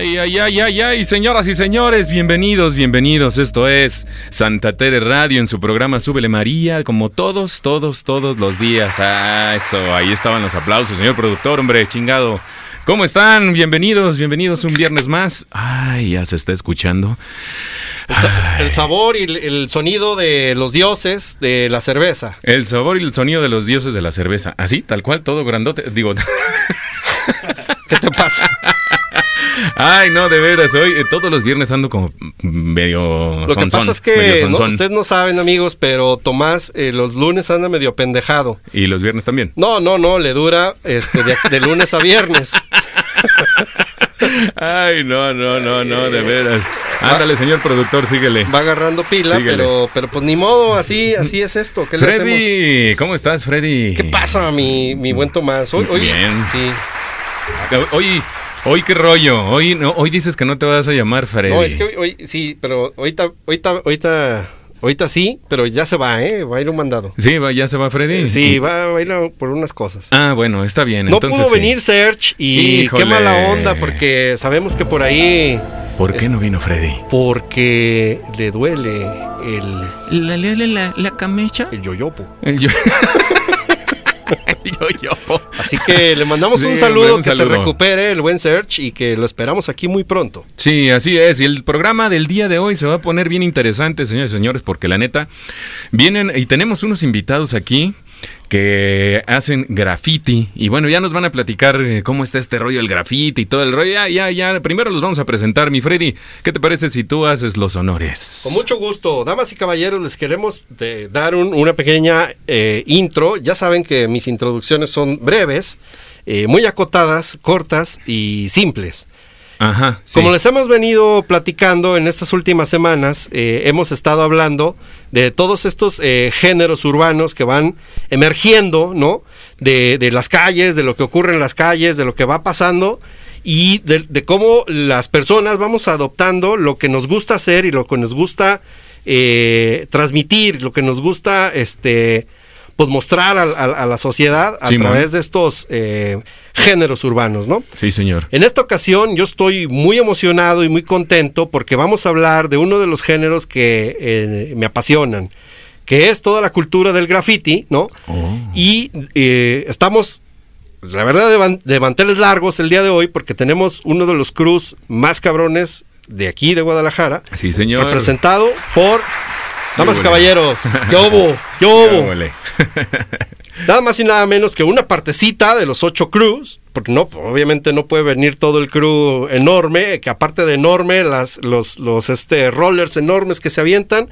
Ay, ay, ay, ay, ay, señoras y señores, bienvenidos, bienvenidos. Esto es Santa Tere Radio en su programa Súbele María, como todos, todos, todos los días. Ah, eso, ahí estaban los aplausos, señor productor, hombre, chingado. ¿Cómo están? Bienvenidos, bienvenidos un viernes más. Ay, ya se está escuchando. El, sa- el sabor y el, el sonido de los dioses de la cerveza. El sabor y el sonido de los dioses de la cerveza. Así, tal cual, todo grandote. Digo, ¿Qué te pasa? ay, no, de veras, hoy eh, todos los viernes ando como medio Lo que pasa es que no, ustedes no saben, amigos, pero Tomás eh, los lunes anda medio pendejado. Y los viernes también. No, no, no, le dura este de, de lunes a viernes. Ay, no, no, no, no, de veras. Ándale, señor productor, síguele. Va agarrando pila, Síguele. pero, pero pues ni modo, así, así es esto. ¿Qué le hacemos? Freddy, ¿cómo estás, Freddy? ¿Qué pasa, mi, mi buen Tomás? Hoy, hoy- Bien. Sí. Hoy, hoy qué rollo. Hoy, no, hoy dices que no te vas a llamar Freddy. No, es que hoy, hoy- sí, pero ahorita, ahorita, ahorita, ahorita sí, pero ya se va, ¿eh? Va a ir un mandado. Sí, va, ya se va Freddy. Sí, va, va a ir por unas cosas. Ah, bueno, está bien. No entonces pudo sí. venir Serge y Híjole. qué mala onda porque sabemos que por ahí ¿Por qué Es- no vino Freddy? porque le duele el, ¿La, la, la, la camecha? el yoyopo. El yo. El yo-yo. Así que le mandamos Sí, un saludo, un que se recupere el buen Serge y que lo esperamos aquí muy pronto. Sí, así es. Y el programa del día de hoy se va a poner bien interesante, señores y señores, porque la neta, vienen y tenemos unos invitados aquí que hacen graffiti. Y bueno, ya nos van a platicar eh, cómo está este rollo del graffiti y todo el rollo. Ya, ya, ya. Primero los vamos a presentar. Mi Freddy, ¿qué te parece si tú haces los honores? Con mucho gusto, damas y caballeros, les queremos de- dar un- una pequeña eh, intro. Ya saben que mis introducciones son breves, eh, muy acotadas, cortas y simples. Ajá. Como les hemos venido platicando en estas últimas semanas, eh, hemos estado hablando de todos estos eh, géneros urbanos que van emergiendo, ¿no? De, de las calles, de lo que ocurre en las calles, de lo que va pasando y de, de cómo las personas vamos adoptando lo que nos gusta hacer y lo que nos gusta eh, transmitir, lo que nos gusta, este, pues mostrar a, a- a la sociedad a Sí, man. través de estos eh, géneros urbanos, ¿no? Sí, señor. En esta ocasión yo estoy muy emocionado y muy contento porque vamos a hablar de uno de los géneros que eh, me apasionan, que es toda la cultura del graffiti, ¿no? Oh. Y eh, estamos, la verdad, de, van- de manteles largos el día de hoy porque tenemos uno de los crews más cabrones de aquí, de Guadalajara, Sí, señor. representado por... Damas y caballeros, ¿qué hubo? ¿Qué hubo? Nada más y nada menos que una partecita de los ocho crews, porque no, obviamente no puede venir todo el crew enorme, que aparte de enorme, las, los, los este, rollers enormes que se avientan.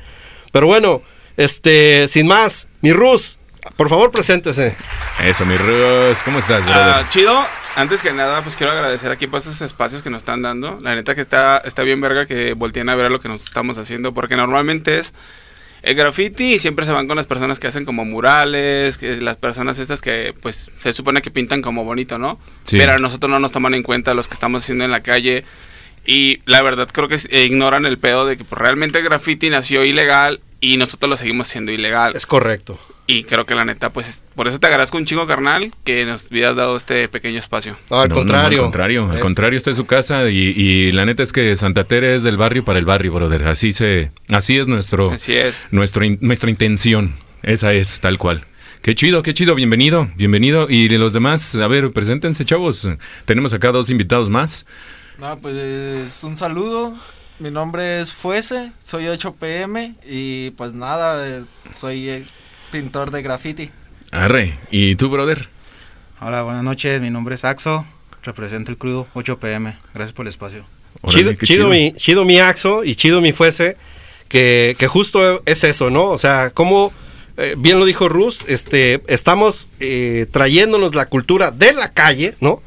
Pero bueno, este, sin más, mi Rus, por favor, preséntese. Eso, mi Rus. ¿Cómo estás, brother? Ah, chido. Antes que nada, pues quiero agradecer aquí por esos espacios que nos están dando. La neta que está, está bien verga que volteen a ver lo que nos estamos haciendo, porque normalmente es el graffiti siempre se van con las personas que hacen como murales, que las personas estas que pues se supone que pintan como bonito, ¿no? Sí. Pero a nosotros no nos toman en cuenta los que estamos haciendo en la calle. Y la verdad creo que eh, ignoran el pedo de que pues, realmente el graffiti nació ilegal y nosotros lo seguimos haciendo ilegal. Es correcto. Y creo que la neta, pues es- por eso te agradezco un chingo, carnal, que nos hubieras dado este pequeño espacio. No, al No, no, contrario. al contrario, al Es- contrario, está en su casa y, y la neta es que Santa Tere es del barrio para el barrio, brother. Así se, así es nuestro, Así es. nuestro nuestra intención. Esa es tal cual. Qué chido, qué chido, bienvenido, bienvenido. Y los demás, a ver, preséntense, chavos. Tenemos acá dos invitados más. No, pues un saludo. Mi nombre es Fuese, soy 8pm y pues nada, eh, soy eh, pintor de graffiti. Arre, ¿y tú, brother? Hola, buenas noches. Mi nombre es Axo. Represento el crudo 8 pm. Gracias por el espacio. Órale, chido, Mi, chido mi Axo y chido mi Fuese, que, que justo es eso, ¿no? O sea, como eh, bien lo dijo Rus, este, estamos eh, trayéndonos la cultura de la calle, ¿no?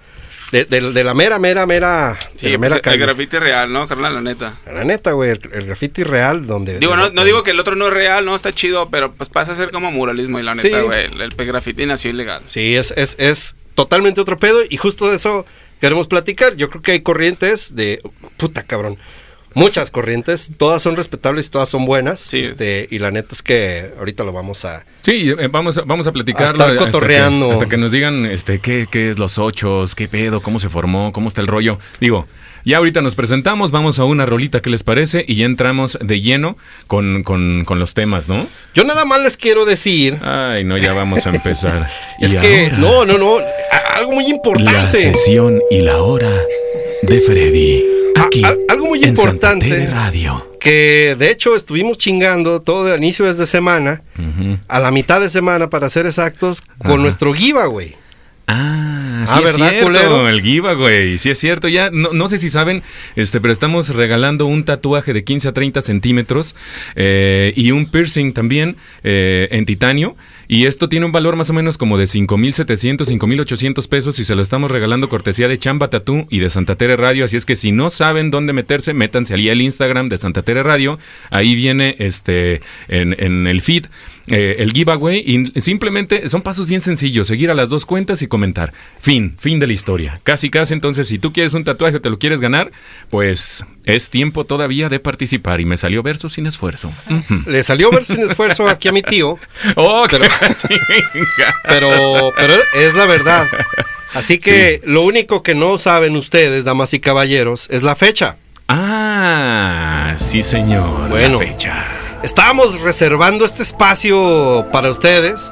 De, de- de la mera, mera, mera, Sí, la mera pues, el graffiti real, ¿no, carnal? La neta. La neta, güey, el, el graffiti real donde... Digo, no, no digo que el otro no es real, no, está chido, pero pues pasa a ser como muralismo y la Sí. neta, güey. El, el graffiti nació ilegal. Sí, es, es, es totalmente otro pedo y justo de eso queremos platicar. Yo creo que hay corrientes de... Puta, cabrón. Muchas corrientes, todas son respetables todas son buenas. Sí. Este, y la neta es que ahorita lo vamos a. Sí, eh, vamos, a- vamos a platicarlo. A estar hasta que- cotorreando. Hasta que, nos digan este, qué, qué es los ochos, qué pedo, cómo se formó, cómo está el rollo. Digo, ya ahorita nos presentamos, vamos a una rolita, ¿qué les parece? Y ya entramos de lleno con, con, con los temas, ¿no? Yo nada más les quiero decir. Ay, no, ya vamos a empezar. Es que, ahora, no, no, no. Algo muy La importante. sesión y la hora de Freddy. Ah, Aquí, algo muy en importante. Santa Tere Radio. Que de hecho estuvimos chingando todo el inicio de semana, a la mitad de semana para ser exactos, con nuestro giveaway. Ah, sí Ah, es ¿verdad, cierto, culero? el giveaway, sí es cierto, ya no, no sé si saben, este, pero estamos regalando un tatuaje de 15 a 30 centímetros eh, y un piercing también eh, en titanio y esto tiene un valor más o menos como de 5.700, 5.800 pesos y se lo estamos regalando cortesía de Chamba Tattoo y de Santa Tere Radio, así es que si no saben dónde meterse, métanse allí al Instagram de Santa Tere Radio, ahí viene este en, en el feed eh, el giveaway y simplemente son pasos bien sencillos, seguir a las dos cuentas y comentar. Fin, fin de la historia. Casi, casi, entonces si tú quieres un tatuaje o te lo quieres ganar, pues es tiempo todavía de participar y me salió verso sin esfuerzo. Le salió ver sin esfuerzo aquí a mi tío, Oh, pero, pero es la verdad. Así que lo único que no saben ustedes, damas y caballeros, es la fecha. Ah, sí señor. Bueno. La fecha. Estábamos reservando este espacio para ustedes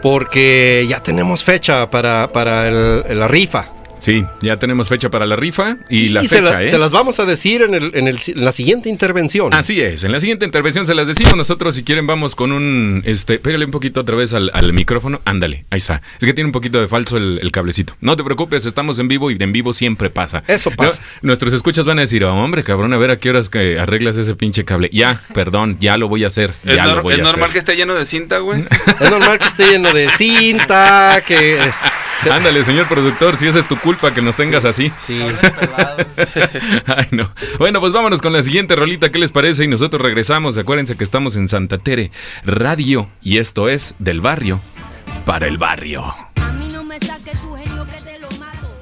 porque ya tenemos fecha para, para la rifa. Sí, ya tenemos fecha para la rifa y, la se, fecha la- es... se las vamos a decir en, el- en el- en la siguiente intervención. Así es, en la siguiente intervención se las decimos nosotros. Si quieren, vamos con un. Este, pégale un poquito otra vez al, al micrófono. Ándale, ahí está. Es que tiene un poquito de falso el, el cablecito. No te preocupes, estamos en vivo y en vivo siempre pasa. Eso pasa. No, nuestros escuchas van a decir, "Oh, hombre, cabrón, a ver a qué horas que arreglas ese pinche cable. Ya, perdón, ya lo voy a hacer. Es, Ya nor- lo voy es a normal que esté lleno de cinta, güey. Es normal que esté lleno de cinta, que... Ándale, señor productor, si esa es tu culpa que nos tengas así. Sí. Ay, no. Bueno, pues vámonos con la siguiente rolita. ¿Qué les parece? Y nosotros regresamos. Acuérdense que estamos en Santa Tere Radio y esto es del barrio para el barrio. A mí no me saques tu genio que te lo mato.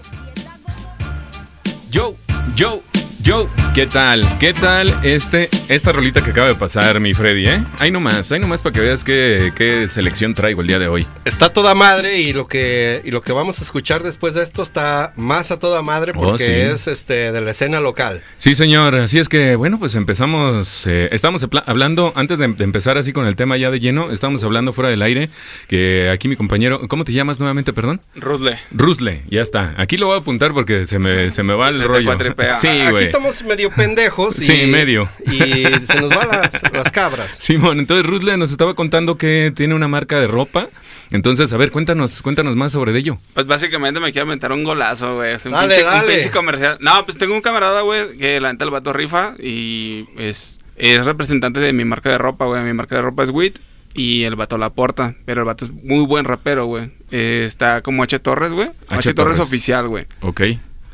Yo, yo, yo. ¿Qué tal? ¿Qué tal este, esta rolita que acaba de pasar, mi Freddy, eh? Ahí nomás, ahí nomás para que veas qué, qué selección traigo el día de hoy. Está toda madre y lo que y lo que vamos a escuchar después de esto está más a toda madre Oh, porque sí. es este de la escena local. Sí, señor. Así es que, bueno, pues empezamos. eh, estamos hablando, antes de, de empezar así con el tema ya de lleno, estamos hablando fuera del aire. Que aquí mi compañero, ¿cómo te llamas nuevamente, perdón? Rusle. Rusle, ya está. Aquí lo voy a apuntar porque se me, se me va el Se rollo. Sí, Aquí güey. Estamos medio pendejos y, Sí, medio. y se nos van las, las cabras. Simón, entonces Rusle nos estaba contando que tiene una marca de ropa. Entonces, a ver, cuéntanos, cuéntanos más sobre ello. Pues básicamente me quiero aventar un golazo, güey. Es un, Dale, pinche, un pinche comercial. No, pues tengo un camarada, güey, que la neta el vato rifa y es, es representante de mi marca de ropa, güey. Mi marca de ropa es WIT y el vato la aporta. Pero el vato es muy buen rapero, güey. Eh, está como H Torres, güey. H, H. Torres, Torres. oficial, güey. Ok.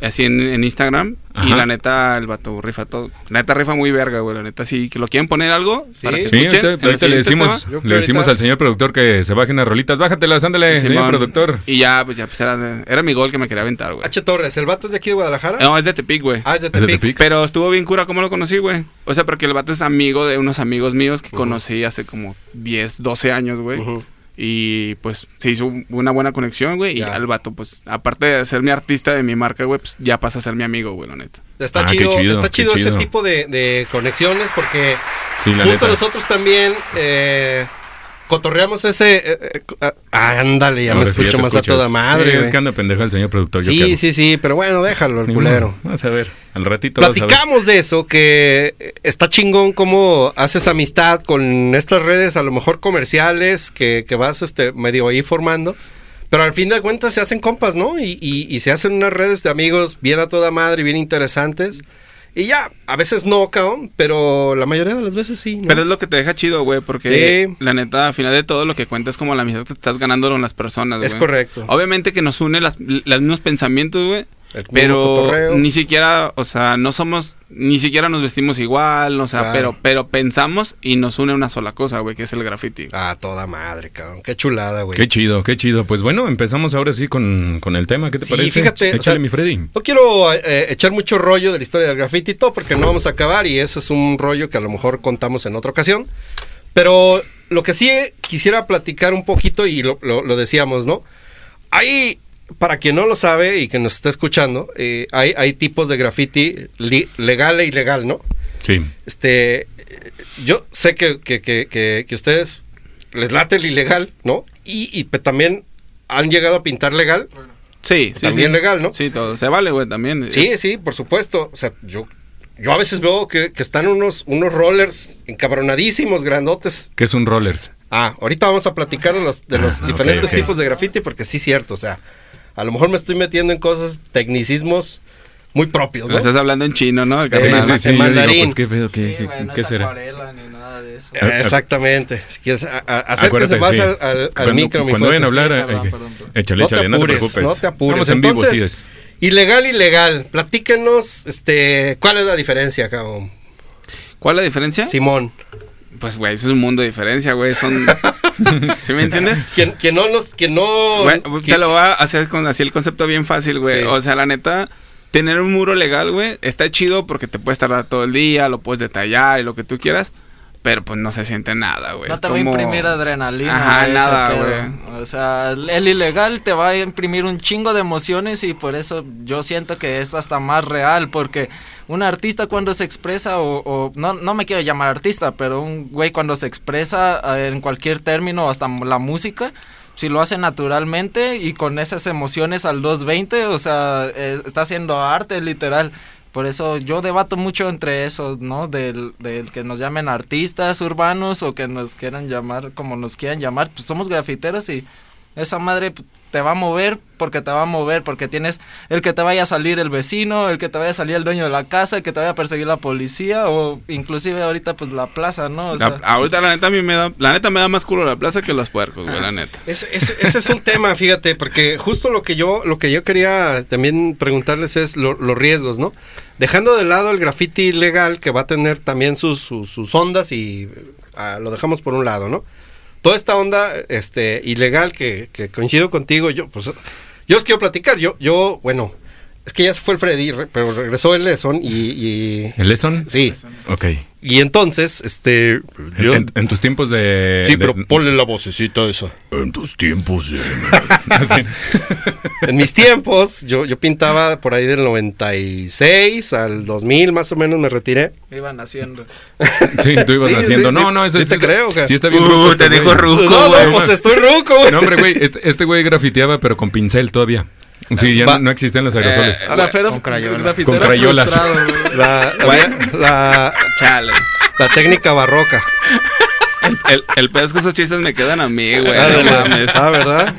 Así en, en Instagram. Y la neta, el vato rifa todo. La neta rifa muy verga, güey. La neta, que lo quieren poner algo Sí. para que Sí, escuchen. ahorita, le decimos, tema. Le decimos ahorita- al señor productor que se bajen las rolitas. Bájatelas, ándale, señor productor. Y ya, pues ya, pues era, era mi gol que me quería aventar, güey. H Torres, ¿el vato es de aquí de Guadalajara? No, es de Tepic, güey. Ah, es de ¿Es de Tepic. Tepic? Pero estuvo bien cura cómo lo conocí, güey. O sea, porque el vato es amigo de unos amigos míos que conocí hace como 10, 12 años, güey. Y pues se hizo una buena conexión, güey. Y el vato, pues, aparte de ser mi artista de mi marca, güey, pues ya pasa a ser mi amigo, güey, la neta. Está Ah, chido, chido, está chido ese chido. tipo de, de conexiones porque Sí, justo neta. nosotros también eh, cotorreamos ese... eh, eh, ah, ándale, ya Ahora me sí, escucho más a toda madre. Sí, es que anda pendejo el señor productor. ¿yo qué Sí, sí, sí, pero bueno, déjalo, el culero. Vamos a ver, al ratito vas a ver. Platicamos de eso, que eh, está chingón cómo haces amistad con estas redes, a lo mejor comerciales, que, que vas este, medio ahí formando. Pero al fin de cuentas se hacen compas, ¿no? Y, y- y se hacen unas redes de amigos bien a toda madre, bien interesantes. Y ya, a veces no, cabrón, pero la mayoría de las veces sí. ¿no? Pero es lo que te deja chido, güey, porque Sí. la neta, al final de todo, lo que cuenta es como la amistad que te estás ganando con las personas, Es güey. correcto. Obviamente que nos une las, los mismos pensamientos, güey. Pero cotorreo. ni siquiera, o sea, no somos, ni siquiera nos vestimos igual, o sea, Claro. pero, pero pensamos y nos une una sola cosa, güey, que es el graffiti. Ah, toda madre, cabrón. Qué chulada, güey. Qué chido, qué chido. Pues bueno, empezamos ahora sí con, con el tema. ¿Qué te Sí, parece? fíjate, o Échale, sea, mi Freddy. No quiero eh, echar mucho rollo de la historia del graffiti y todo, porque no vamos a acabar y eso es un rollo que a lo mejor contamos en otra ocasión. Pero lo que sí quisiera platicar un poquito y lo, lo- lo decíamos, ¿no? Hay, para quien no lo sabe y que nos está escuchando, eh, hay, hay tipos de graffiti li- legal e ilegal, ¿no? Sí. Este, yo sé que, que, que, que, que ustedes les late el ilegal, ¿no? Y, también han llegado a pintar legal. Sí, sí, También sí. legal, ¿no? Sí, todo. Se vale, güey, también. Sí, sí, por supuesto. O sea, yo, yo a veces veo que, que están unos, unos rollers encabronadísimos, grandotes. ¿Qué es un rollers? Ah, ahorita vamos a platicar de los, de los Ah, diferentes ok, ok. tipos de graffiti, porque sí es cierto. O sea, a lo mejor me estoy metiendo en cosas, tecnicismos muy propios, ¿no? Estás hablando en chino, ¿no? Casi Sí, sí, en yo digo, mandarín. pues, ¿qué, pedo? ¿Qué, Sí, qué- será? acuarela ni nada de eso. Eh, Exactamente. Si quieres, a- a- acérquense Acuérdate, más sí. al, al- al Cuando- micro, mi Cuando vayan a hablar, Sí, eh, perdón, eh, perdón, perdón. échale, No te échale, no te apures, preocupes. no te apures. Estamos en vivo, sí es. Ilegal, ilegal. Platíquenos, este, ¿cuál es la diferencia, cabrón? ¿Cuál es la diferencia? Simón. Pues, güey, eso es un mundo de diferencia, güey. Son. ¿Sí me entiendes? Quien no nos, quien no. Te lo voy a hacer con así el concepto bien fácil, güey. Sí. O sea, la neta, tener un muro legal, güey, está chido porque te puedes tardar todo el día, lo puedes detallar y lo que tú quieras. Pero pues no se siente nada, güey. No te va a imprimir adrenalina. Ajá, ese nada, güey. O sea, el ilegal te va a imprimir un chingo de emociones y por eso yo siento que es hasta más real porque un artista cuando se expresa o, no, no me quiero llamar artista, pero un güey cuando se expresa eh, en cualquier término, hasta la música, si lo hace naturalmente y con esas emociones al 220, o sea, eh, está haciendo arte literal. Por eso yo debato mucho entre eso, ¿no? Del, del que nos llamen artistas urbanos o que nos quieran llamar como nos quieran llamar. Pues somos grafiteros y esa madre pues, te va a mover porque te va a mover, porque tienes el que te vaya a salir el vecino, el que te vaya a salir el dueño de la casa, el que te vaya a perseguir la policía o inclusive ahorita pues la plaza, ¿no? O La- sea, ahorita la neta a mí me da, la neta me da más culo la plaza que los puercos, güey, la neta. Ese, ese- ese es un tema, fíjate, porque justo lo que yo, lo que yo quería también preguntarles es lo- los riesgos, ¿no? Dejando de lado el graffiti legal, que va a tener también sus, sus, sus ondas y ah, lo dejamos por un lado, ¿no? Toda esta onda este, ilegal que, que coincido contigo, yo, pues, yo os quiero platicar, yo, yo, bueno, es que ya se fue el Freddy, re- pero regresó el Leson y, y- ¿El Lesson? sí, Ok. y entonces, este, yo- En, en tus tiempos de... sí, de- pero ponle la vocecita esa. En tus tiempos de... En mis tiempos, yo, yo pintaba por ahí del 96 al 2000 más o menos me retiré. iban haciendo. Sí, tú ibas Sí, haciendo. sí, no, sí. no, eso Sí es... te creo, güey. Sí está bien Uh, ruco te este dijo ruco. no, güey. no, pues estoy ruco, güey. No, hombre, güey, este, este güey grafiteaba, pero con pincel todavía. Sí, ya Va- no, existían los aerosoles. Eh, Grafero- con crayola. Con crayolas. La, la, la- Chale. la técnica barroca. El, el pedo es que esos chistes me quedan a mí, güey. Ah, No ¿verdad? mames. Ah, ¿verdad?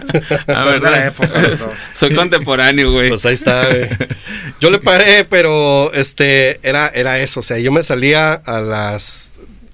A ver, de la época. Soy contemporáneo, güey. Pues ahí está, güey. Yo le paré, pero este era, era eso. O sea, yo me salía a las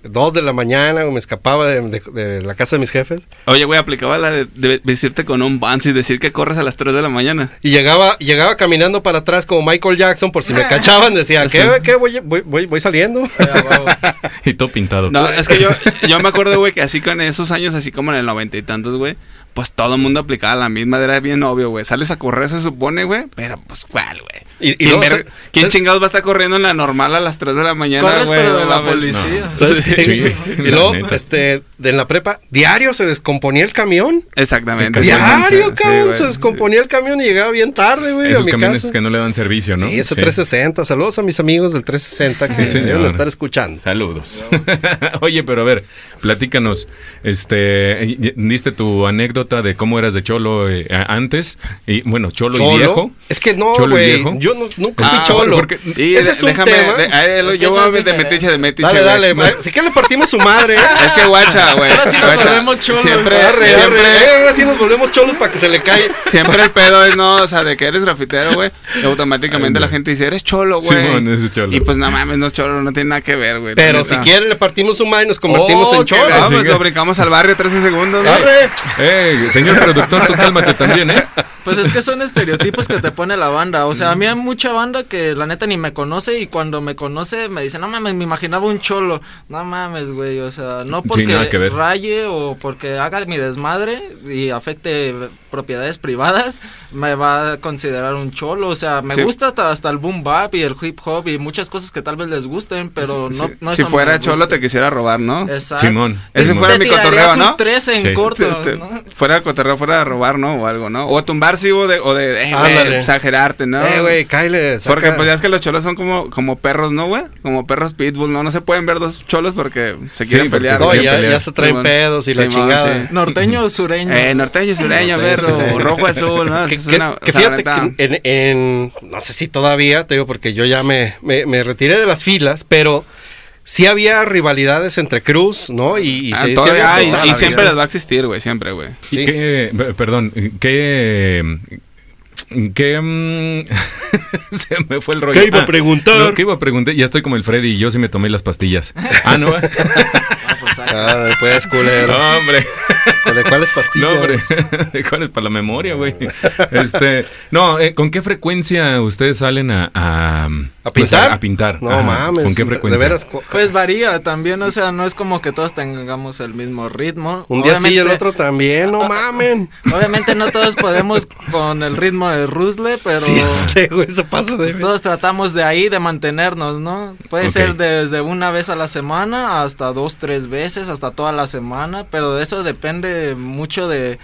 2 de la mañana o me escapaba de, de- de la casa de mis jefes Oye, güey, aplicaba la de, de vestirte con un Vans y decir que corres a las 3 de la mañana. y llegaba, llegaba caminando para atrás como Michael Jackson por si me cachaban. Decía, ¿qué, qué? Voy, voy, voy, voy saliendo. Y todo pintado. No, es que yo, yo me acuerdo, güey, que así con esos años, así como en el noventa y tantos, güey, pues todo el mundo aplicaba la misma, era bien obvio, güey. Sales a correr, se supone, güey, pero pues, ¿cuál, güey? Y- y ¿Quién, luego, ver- ¿sabes- quién sabes- chingados va a estar corriendo en la normal a las 3 de la mañana, Corres, güey? pero de la policía. No. ¿Sabes Sí. qué? Sí, Y luego, neta. este, de en la prepa, diario se descomponía el camión. Exactamente. Diario, Sí, cabrón, se descomponía el camión y llegaba bien tarde, güey, a Esos mi camiones casa. que no le dan servicio, ¿no? Sí, ese 360. Saludos a mis amigos del 360 que Sí, deben estar escuchando. Saludos. Oye, pero a ver, platícanos. Este, diste tu anécdota de cómo eras de cholo eh, antes y bueno, cholo, y viejo. Es que no, ¿Cholo güey. Yo no- nunca Ah, fui cholo. porque- Y Ese de- es un déjame, tema. de- a él, yo voy de metiche, de metiche, Dale, dale. Si que le partimos su madre. ¿eh? Es que guacha, güey. Ahora sí nos guacha. volvemos cholos. Siempre, Arre, arre, siempre, eh, ahora sí nos volvemos cholos para que se le caiga. siempre el pedo es, no, o sea, de que eres grafitero, güey. Y automáticamente Ay, la gente dice, eres cholo, güey. Simón, es cholo. Y pues no mames, no es cholo, no tiene nada que ver, güey. Pero si quieren le partimos su madre y nos convertimos Oh, en qué cholos. Vamos, lo brincamos al barrio 13 segundos, güey. Arre. Eh, güey. Señor productor, tú cálmate también, ¿eh? Pues es que son estereotipos que te pone la banda. O sea, a mí hay mucha banda que la neta ni me conoce y cuando me conoce me dice, no mames, me imaginaba un cholo. No mames, güey. O sea, no porque ver. raye o porque haga mi desmadre y afecte propiedades privadas, me va a considerar un cholo. O sea, me Sí. gusta hasta, hasta el boom bap y el hip hop y muchas cosas que tal vez les gusten, pero no, si, no si eso fuera me cholo gusta. te quisiera robar, ¿no? Exacto. Simón. Ese Simón. fuera Te mi cotorreo, un ¿no? 13 en Sí. corto, ¿no? Fuera de cotorreo, fuera de robar, ¿no? O algo, ¿no? O a tumbar, sí, o de, o de eh, güey, Ándale. exagerarte, ¿no? Eh, güey, saca- Porque pues ya es que los cholos son como, como perros, ¿no, güey? Como perros pitbull, ¿no? No se pueden ver dos cholos porque se quieren porque pelear. No, ya, pelear. ya se traen Simón. pedos y la chingada. sí. Norteño o sureño. Eh, norteño, sureño, Norteño, verro, rojo, azul, ¿no? Que, Es que- una- que o sea, fíjate que en, en- no sé si todavía, te digo, porque yo ya me, me, me retiré de las filas, pero sí había rivalidades entre Cruz, ¿no? Y, y ah, se- todavía había y la siempre les va a existir, güey, siempre, güey. ¿Y Sí. perdón, qué, qué, mm, se me fue el rollo. ¿Qué iba a Ah, preguntar? no, ¿Qué iba a preguntar? Ya estoy como el Freddy y yo sí me tomé las pastillas. Ah, no. Ah, pues, ah, Ah, pues, culero. No, hombre. ¿De cuáles pastillas? No, hombre. ¿Cuál es para la memoria, güey? Este, no, eh, ¿con qué frecuencia ustedes salen a a, ¿A pues, pintar? a, pintar? No Ajá, mames. ¿Con qué de- frecuencia? De veras. Pues varía también, o sea, no es como que todos tengamos el mismo ritmo. Un día sí y el Obviamente- otro también, no mamen. Obviamente no todos podemos con el ritmo de Rusle, pero Sí, este güey se pasa de. pues todos tratamos de ahí de mantenernos, ¿no? Puede Ok. ser desde una vez a la semana hasta dos, tres veces, hasta toda la semana, pero de eso depende mucho de,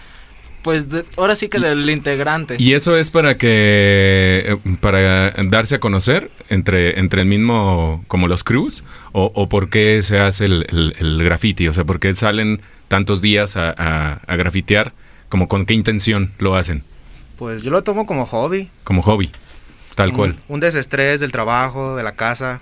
pues, de- ahora sí que del integrante. ¿Y eso es para que eh, para darse a conocer entre, entre el mismo como los crews? ¿O, o por qué se hace el, el, el graffiti? O sea, ¿por qué salen tantos días a, a, a grafitear? ¿Como con qué intención lo hacen? Pues yo lo tomo como hobby. Como hobby, tal un- cual. Un, desestrés del trabajo, de la casa,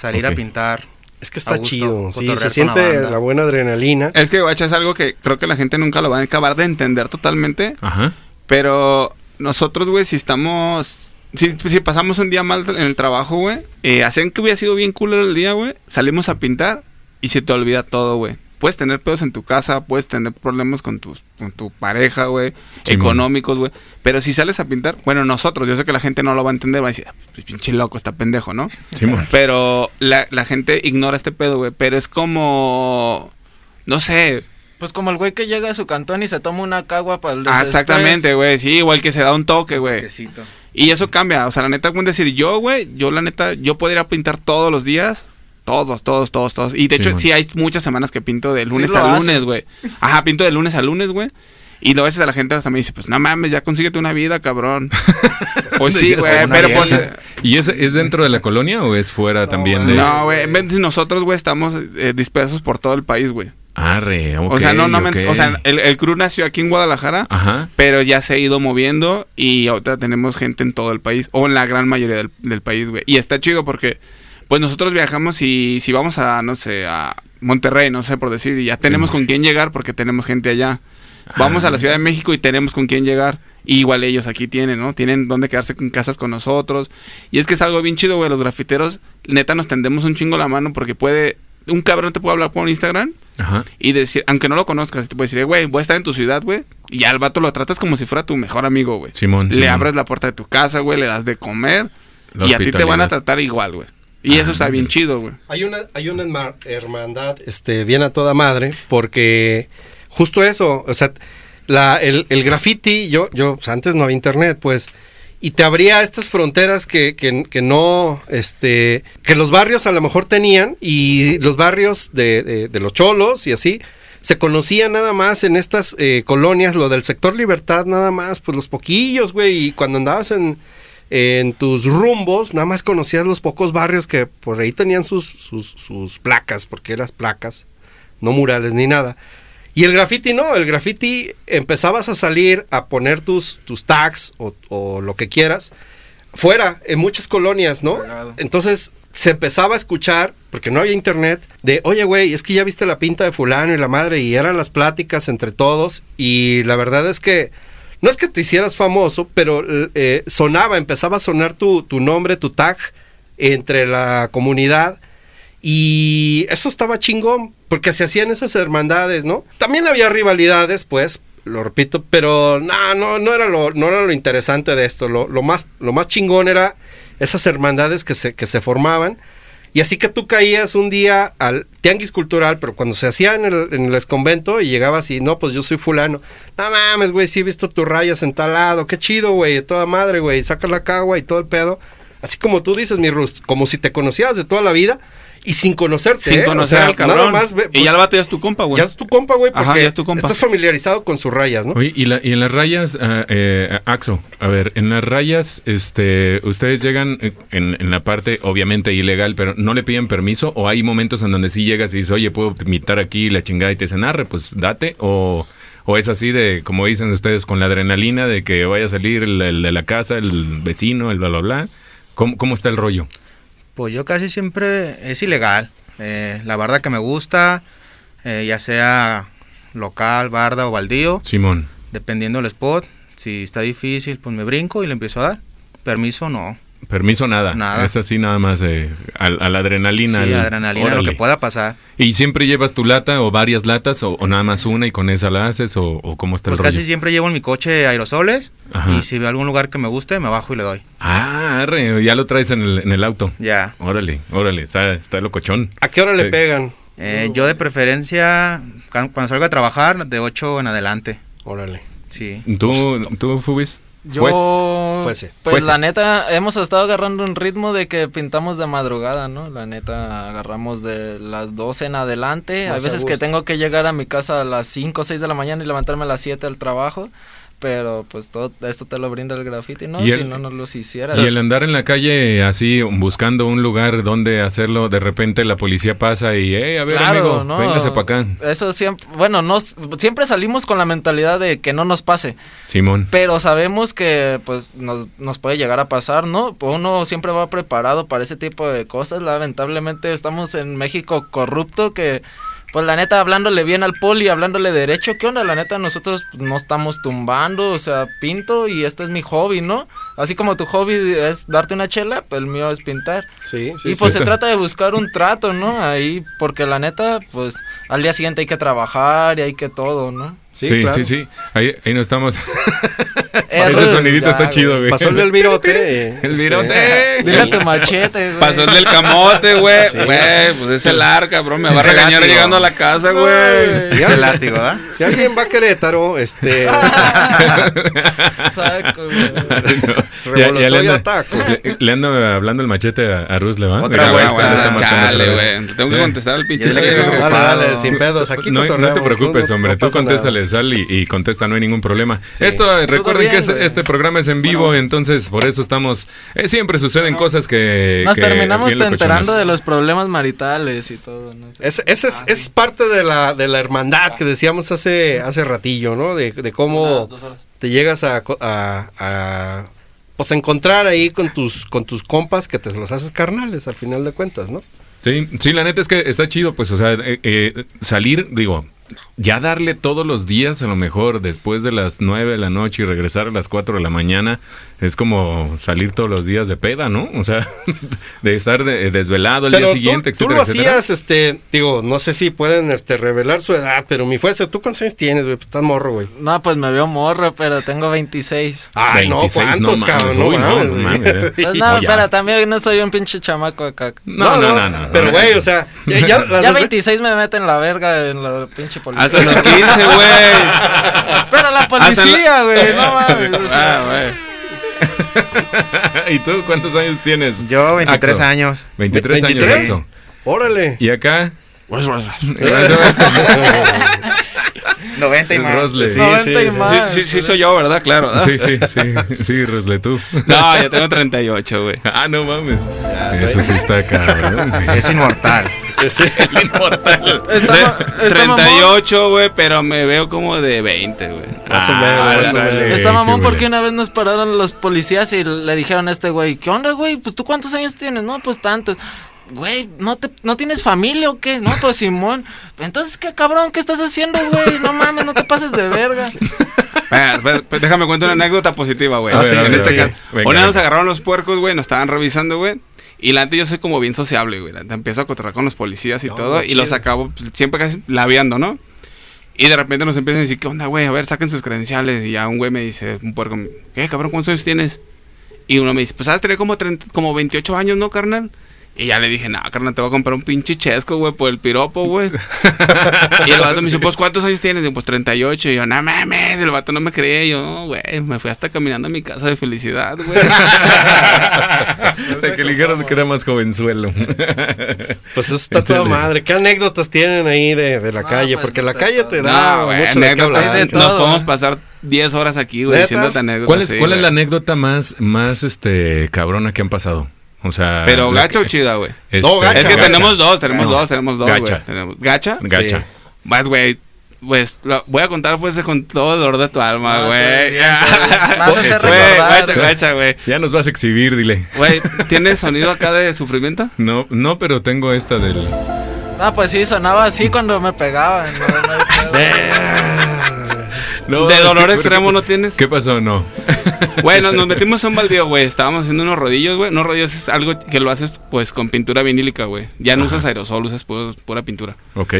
salir a pintar. Es que está gusto, chido. Sí, se siente la buena adrenalina. Es que, guacha, es algo que creo que la gente nunca lo va a acabar de entender totalmente. Ajá. Pero nosotros, güey, si estamos. Si, si pasamos un día mal en el trabajo, güey, eh, hacen que hubiera sido bien culero el día, güey. Salimos a pintar y se te olvida todo, güey. Puedes tener pedos en tu casa, puedes tener problemas con, tus, con tu pareja, güey, Sí, económicos, güey. Pero si sales a pintar, bueno, nosotros, yo sé que la gente no lo va a entender, va a decir, "Ah, pues pinche loco, está pendejo, ¿no? Simón. Pero la, la gente ignora este pedo, güey. Pero es como. No sé. Pues como el güey que llega a su cantón y se toma una cagua para el Ah, exactamente, güey. Sí, igual que se da un toque, güey. Y eso cambia, o sea, la neta, como decir, yo, güey, yo la neta, yo podría pintar todos los días, todos, todos, todos, todos. Y de Sí, hecho, man. sí hay muchas semanas que pinto de lunes a hace. lunes, güey. Ajá, pinto de lunes a lunes, güey. Y a veces a la gente hasta me dice, pues no mames, ya consíguete una vida, cabrón. pues sí, güey, pero pues... ¿Y es, es dentro de la colonia o es fuera también de...? No, güey, en vez de nosotros, güey, estamos eh, dispersos por todo el país, güey. Arre, ok, o sea, no, no, me- ok. o sea, el, el crew nació aquí en Guadalajara, Ajá. pero ya se ha ido moviendo y ahorita tenemos gente en todo el país, o en la gran mayoría del, del país, güey. Y está chido porque, pues nosotros viajamos y si vamos a, no sé, a Monterrey, no sé por decir, y ya tenemos con quién llegar porque tenemos gente allá. Vamos a la Ciudad de México y tenemos con quién llegar. Y igual ellos aquí tienen, ¿no? Tienen donde quedarse en casas con nosotros. Y es que es algo bien chido, güey. Los grafiteros, neta, nos tendemos un chingo la mano porque puede... Un cabrón te puede hablar por Instagram Ajá. y decir, aunque no lo conozcas, te puede decir, güey, voy a estar en tu ciudad, güey. Y al vato lo tratas como si fuera tu mejor amigo, güey. Simón, Le Simón. abres la puerta de tu casa, güey, le das de comer. La y a ti te van a tratar igual, güey. Y eso está bien chido, güey. Hay una, hay una herma- hermandad este, bien a toda madre, porque justo eso, o sea, la, el, el graffiti, yo, yo, pues, antes no había internet, pues, y te abría estas fronteras que, que, que no, este, que los barrios a lo mejor tenían, y los barrios de, de- los cholos y así, se conocían nada más en estas eh, colonias, lo del sector libertad nada más, pues los poquillos, güey, y cuando andabas en, en tus rumbos, nada más conocías los pocos barrios que por ahí tenían sus, sus, sus placas, porque eran placas, no murales ni nada. Y el graffiti no, el graffiti empezabas a salir a poner tus, tus tags o, o lo que quieras fuera, en muchas colonias, ¿no? Entonces se empezaba a escuchar, porque no había internet, de, oye, güey, es que ya viste la pinta de fulano y la madre, y eran las pláticas entre todos, y la verdad es que no es que te hicieras famoso, pero eh, sonaba, empezaba a sonar tu, tu nombre, tu tag entre la comunidad. Y eso estaba chingón, porque se hacían esas hermandades, ¿no? También había rivalidades, pues, lo repito, pero no, no, era lo, no era lo interesante de esto. Lo, lo más, lo más chingón era esas hermandades que se, que se formaban. Y así que tú caías un día al tianguis cultural, pero cuando se hacía en el, en el y llegabas y no, pues yo soy fulano. No mames, güey, sí he visto tus rayas en tal lado. Qué chido, güey, toda madre, güey. Saca la cagua y todo el pedo. Así como tú dices, mi Rus, como si te conocieras de toda la vida y sin conocerte. Sin ¿eh? O conocer sea, al cabrón. Nada más, ve- y ya el vato ya es tu compa, güey. ya es tu compa, güey, Ajá, porque ya es tu compa. estás familiarizado con sus rayas, ¿no? Oye, y, la- y en las rayas, ah, eh, Axo, a ver, en las rayas, este, ustedes llegan en, en la parte, obviamente, ilegal, pero no le piden permiso, o hay momentos en donde sí llegas y dices, oye, puedo imitar aquí la chingada y te dicen, arre, pues date, o, o es así de, como dicen ustedes, con la adrenalina de que vaya a salir el, el de la casa, el vecino, el bla, bla, bla. ¿Cómo, cómo está el rollo? Pues yo casi siempre es ilegal. Eh, la barda que me gusta, eh, ya sea local, barda o baldío, Simón. dependiendo del spot. Si está difícil, pues me brinco y le empiezo a dar. Permiso no. Permiso nada. Nada. Es así nada más de, a, a la adrenalina. Sí, al- adrenalina, lo órale. que pueda pasar. ¿Y siempre llevas tu lata o varias latas o, o nada más una y con esa la haces o, o cómo está Pues el rollo? casi siempre llevo en mi coche aerosoles Ajá. y si veo algún lugar que me guste, me bajo y le doy. Ah, arre, ya lo traes en el, en el auto. Ya. Órale, órale, está, está locochón. ¿A qué hora le Eh, pegan? Eh, yo de preferencia, cu- cuando salgo a trabajar, de 8 en adelante. Órale. Sí. ¿Tú, tú Fubis? Yo, Pues, fuese. pues Fuese. la neta, hemos estado agarrando un ritmo de que pintamos de madrugada, ¿no? La neta, agarramos de las 12 en adelante. Más Hay a veces que tengo que llegar a mi casa a las 5 o 6 de la mañana y levantarme a las 7 al trabajo. Pero pues todo esto te lo brinda el graffiti, ¿no? Y si el- no nos los hiciera. Y el andar en la calle así buscando un lugar donde hacerlo, de repente la policía pasa y, hey, a ver, amigo, ¿no? véngase para acá. Eso siempre, bueno, no, siempre salimos con la mentalidad de que no nos pase. Simón. Pero sabemos que pues nos, nos puede llegar a pasar, ¿no? Uno siempre va preparado para ese tipo de cosas. Lamentablemente estamos en México corrupto que pues la neta hablándole bien al poli, hablándole derecho, ¿qué onda? La neta nosotros no estamos tumbando, o sea, pinto y este es mi hobby, ¿no? Así como tu hobby es darte una chela, pues el mío es pintar. Sí, y pues sí. se trata de buscar un trato, ¿no? Ahí, porque la neta, pues al día siguiente hay que trabajar y hay que todo, ¿no? Sí, Sí, sí, claro. sí, Ahí, ahí no estamos. Eso Ese es sonidito ya, está güey. chido, güey. Pasó el del virote. El este, virote. Dile a tu machete, güey. Pasó el del camote, güey. Sí. Güey, pues es el arca, bro. Me va a regañar látigo. llegando a la casa, güey. Es el látigo, ¿verdad? Si alguien va a Querétaro, este. Saco, güey. Ya, ya revolotó le, anda, le, le anda hablando el machete a, a Rus, ¿le va? Otra güey, Chale, güey. Tengo que Eh. contestar al pinche. Dile que ocupado. dale, sin pedos. Aquí No, no te preocupes, hombre. no tú contéstale, nada. sal y, y contesta, no hay ningún problema. Sí. Esto, recuerden bien, que es- este programa es en vivo, entonces por eso estamos. eh, siempre suceden cosas que. Nos que terminamos enterando de los problemas maritales y todo, ¿no? Es, ese es, es parte de la, de la hermandad que decíamos hace, hace ratillo, ¿no? De, de cómo te llegas a, co- a, a, pues encontrar ahí con tus, con tus compas que te los haces carnales al final de cuentas, ¿no? Sí, sí, la neta es que está chido, pues, o sea, eh, eh, salir, digo, ya darle todos los días, a lo mejor después de las 9 de la noche y regresar a las 4 de la mañana, es como salir todos los días de peda, ¿no? O sea, de estar de- desvelado el Pero día tú- siguiente, tú, etcétera, lo etcétera. hacías, este, digo, no sé si pueden este, revelar su edad, pero mi fuese, ¿tú cuántos años tienes, güey? Pues estás morro, güey. No, pues me veo morro, pero tengo 26. Ay, no, 26, ¿cuántos, mames, cabrón? No no, no mames. Pues no, pero también no soy un pinche chamaco acá. No, no, no, no. Pero, güey, o sea, ya, ya Ya veces- 26 me meten la verga en la pinche policía. Hasta los 15, güey. Pero la policía, güey, no mames. o sea, Ah, güey. ¿Y tú cuántos años tienes? Yo 23 Axo? años. 23, años, 23. Axo. Órale. Y acá, 90 y más. Rosle. Sí, Sí, 90 y sí, más. Sí, sí, sí, soy yo, ¿verdad? Claro. ¿verdad? sí, sí, sí, sí, Rosle, tú. No, yo tengo 38, güey. Ah, no mames. Eso sí está cabrón. güey. Es inmortal. Sí. Inmortal. Está, está mamón, 38, güey, pero me veo como de 20, güey. Más Ah, o menos. está mamón porque una vez nos pararon los policías y le dijeron a este güey, ¿qué onda, güey? Pues tú cuántos años tienes? No, pues tantos. Güey, ¿no, te, ¿no tienes familia o qué? No, pues Simón. Entonces, ¿qué cabrón? ¿Qué estás haciendo, güey? No mames, no te pases de verga. Déjame cuento una anécdota positiva, güey. Ah, sí, este sí, Una vez nos agarraron los puercos, güey, nos estaban revisando, güey. Y la neta yo soy como bien sociable, güey. La neta empiezo a cotorrear con los policías y todo. Y los acabo pues, siempre casi labiando, ¿no? Y de repente nos empiezan a decir, ¿qué onda, güey? A ver, saquen sus credenciales. Y ya un güey me dice, un puerco, ¿qué, cabrón, cuántos años tienes? Y uno me dice, pues has de tener como, 30 como 28 años, ¿no, carnal? Y ya le dije, no, carnal, te voy a comprar un pinche chesco, güey, por el piropo, güey. y el vato me dice, pues, ¿cuántos años tienes? Y yo, pues, 38. Y yo, no mames, el vato no me creía. Y yo, no, güey, me fui hasta caminando a mi casa de felicidad, güey. Hasta que le dijeron que era más jovenzuelo. Pues eso está toda madre. ¿Qué anécdotas tienen ahí de, de la No, calle? pues, Porque la de calle te da No, güey, mucho de qué hablar. de Nos podemos ¿eh? pasar 10 horas aquí, güey, diciéndote anécdotas. ¿Cuál es, sí, cuál es la anécdota más, más este, cabrona que han pasado? O sea, Pero gacha o chida, güey. este, No, gacha. Es que Gacha. tenemos dos, tenemos No. dos, tenemos dos, güey. Gacha. Tenemos gacha. Gacha. Sí. Vas, güey. Pues lo- voy a contar pues con todo el dolor de tu alma, No, güey. Me vas a hacer Güey, recordar. Gacha, gacha, güey. Ya nos vas a exhibir, dile. Güey, ¿tienes sonido acá de sufrimiento? No, no, pero tengo esta del. Ah, pues sí, sonaba así cuando me pegaban. no, no. No, ¿De dolor extremo no tienes? ¿Qué pasó? No. Bueno, nos metimos a un baldío, güey. Estábamos haciendo unos rodillos, güey. Unos rodillos es algo que lo haces, pues, con pintura vinílica, güey. Ya no Ajá. usas aerosol, usas pu- pura pintura. Ok.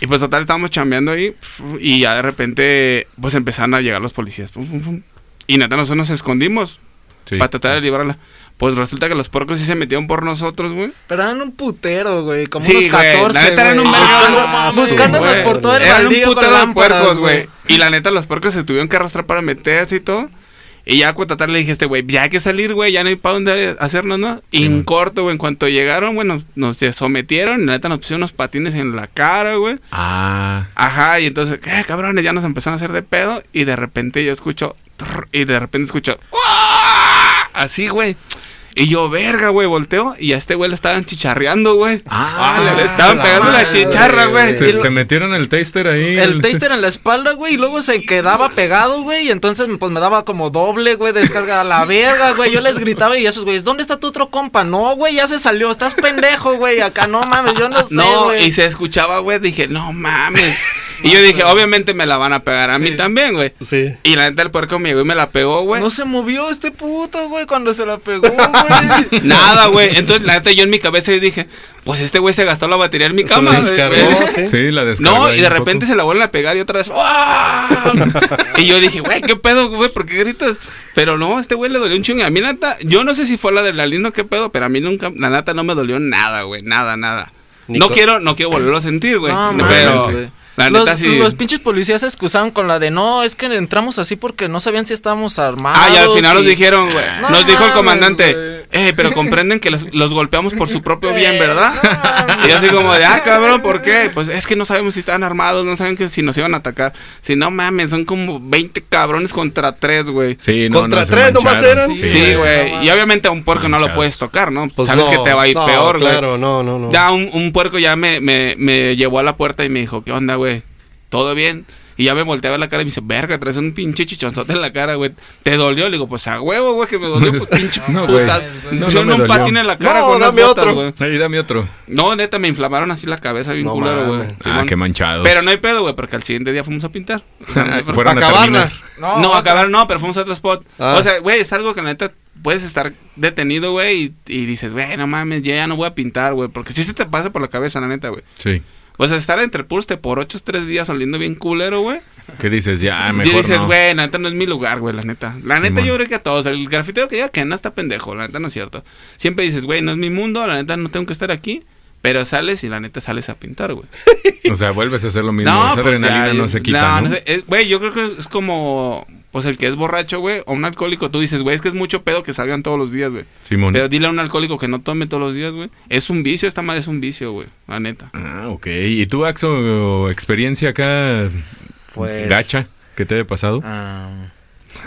Y pues total, estábamos chambeando ahí y ya de repente pues empezaron a llegar los policías. Pum, pum, pum. Y neta, nosotros nos escondimos Sí. para tratar de librarla. Pues resulta que los porcos sí se metieron por nosotros, güey. Pero eran un putero, güey. Como Sí, unos güey, 14. la neta eran güey. un mames, Buscándonos güey. por todo el Eran baldío un con putero de puercos, güey. güey. Y la neta, los puercos se tuvieron que arrastrar para meterse y todo. Y ya a tratar le dije a este güey, ya hay que salir, güey, ya no hay para dónde hacernos, ¿no? Y en corto, güey, en cuanto llegaron, bueno, nos sometieron, y la neta nos pusieron unos patines en la cara, güey. Ah. Ajá, y entonces, ¿qué cabrones? Ya nos empezaron a hacer de pedo. Y de repente yo escucho. y de repente escucho. ¡Uah! Así, güey. Y yo, verga, güey, volteo. Y a este güey le estaban chicharreando, güey. Ah, le estaban la pegando la chicharra, güey. Te, lo- metieron el taster ahí. El taster en la espalda, güey, y luego se quedaba pegado, güey, y entonces pues me daba como doble, güey, descarga a la verga, güey. Yo les gritaba y esos güeyes, ¿dónde está tu otro compa? No, güey, ya se salió, estás pendejo, güey, acá no mames, yo no sé, No, güey. y se escuchaba, güey. Dije, no mames. Y yo dije, obviamente me la van a pegar a mí también, güey. Sí. Y la neta, el puerco me llegó y me la pegó, güey. No se movió este puto, güey, cuando se la pegó, güey. Nada, güey. Entonces, la neta, yo en mi cabeza dije, pues este güey se gastó la batería en mi Se cama. lo güey. descargó, sí. Sí, la descargó. No, y de poco. repente se la vuelven a pegar y otra vez. ¡ah! y yo dije, güey, ¿qué pedo, güey? ¿Por qué gritas? Pero no, a este güey le dolió un chingo. A mí, nata, yo no sé si fue la de la lino, qué pedo, pero a mí nunca, la nata no me dolió nada, güey. Nada, nada. Nico- No quiero, no quiero volverlo a sentir, güey. No, pero güey. La los, neta sí. los pinches policías se excusaban con la de no, es que entramos así porque no sabían si estábamos armados. Ah, y al final nos y- dijeron, güey. No nos dijo el comandante, güey. eh, pero comprenden que los, los golpeamos por su propio bien, ¿verdad? no. Y así como de, ah, cabrón, ¿por qué? Pues es que no sabemos si estaban armados, no saben que si nos iban a atacar. Si no mames, son como 20 cabrones contra 3, güey. Sí, no, Contra no, se tres nomás mancharon, eran. Sí, Sí, güey. no y obviamente a un puerco no lo puedes tocar, ¿no? Pues Sabes no, que te va a ir no, peor, güey. Claro, no, no, no. Ya un, un puerco ya me, me, me llevó a la puerta y me dijo, ¿qué onda, güey? ¿Todo bien? Y ya me volteé a ver la cara y me dice, verga, traes un pinche chichonzote en la cara, güey. ¿Te dolió? Le digo, pues a huevo, güey, que me dolió, pues, pinche No, güey. putas. No, no me un patín en la cara No, con unas dame botas, otro. güey. Ahí, dame otro. No, neta, me inflamaron así la cabeza bien No culero, güey. Ah, qué manchados. Pero no hay pedo, güey, porque al siguiente día fuimos a pintar. O sea, no hay- Fueron a acabarla. no, otra. acabar no, pero fuimos a otro spot. Ah. O sea, güey, es algo que la neta puedes estar detenido, güey, y, y dices, güey, no mames, yo ya no voy a pintar, güey, porque sí se te pasa por la cabeza, la neta, güey. Sí. O sea, estar entre puros por ocho tres días oliendo bien culero, güey. ¿Qué dices? Ya, y mejor dices, no. güey, la neta no es mi lugar, güey, la neta. La neta yo creo que a todos, el grafitero que diga que no está pendejo, la neta no es cierto. Siempre dices, güey, no es mi mundo, la neta no tengo que estar aquí. Pero sales y la neta sales a pintar, güey. O sea, vuelves a hacer lo mismo. Esa pues, adrenalina ya, no se quita, no, ¿no? no sé, Güey, yo creo que es como, pues el que es borracho, güey, o un alcohólico. Tú dices, güey, es que es mucho pedo que salgan todos los días, güey. Simón. Pero dile a un alcohólico que no tome todos los días, güey. Es un vicio, esta madre es un vicio, güey, la neta. Ah, ok. ¿Y tú, Axo, experiencia acá Pues- gacha que te haya pasado? Ah,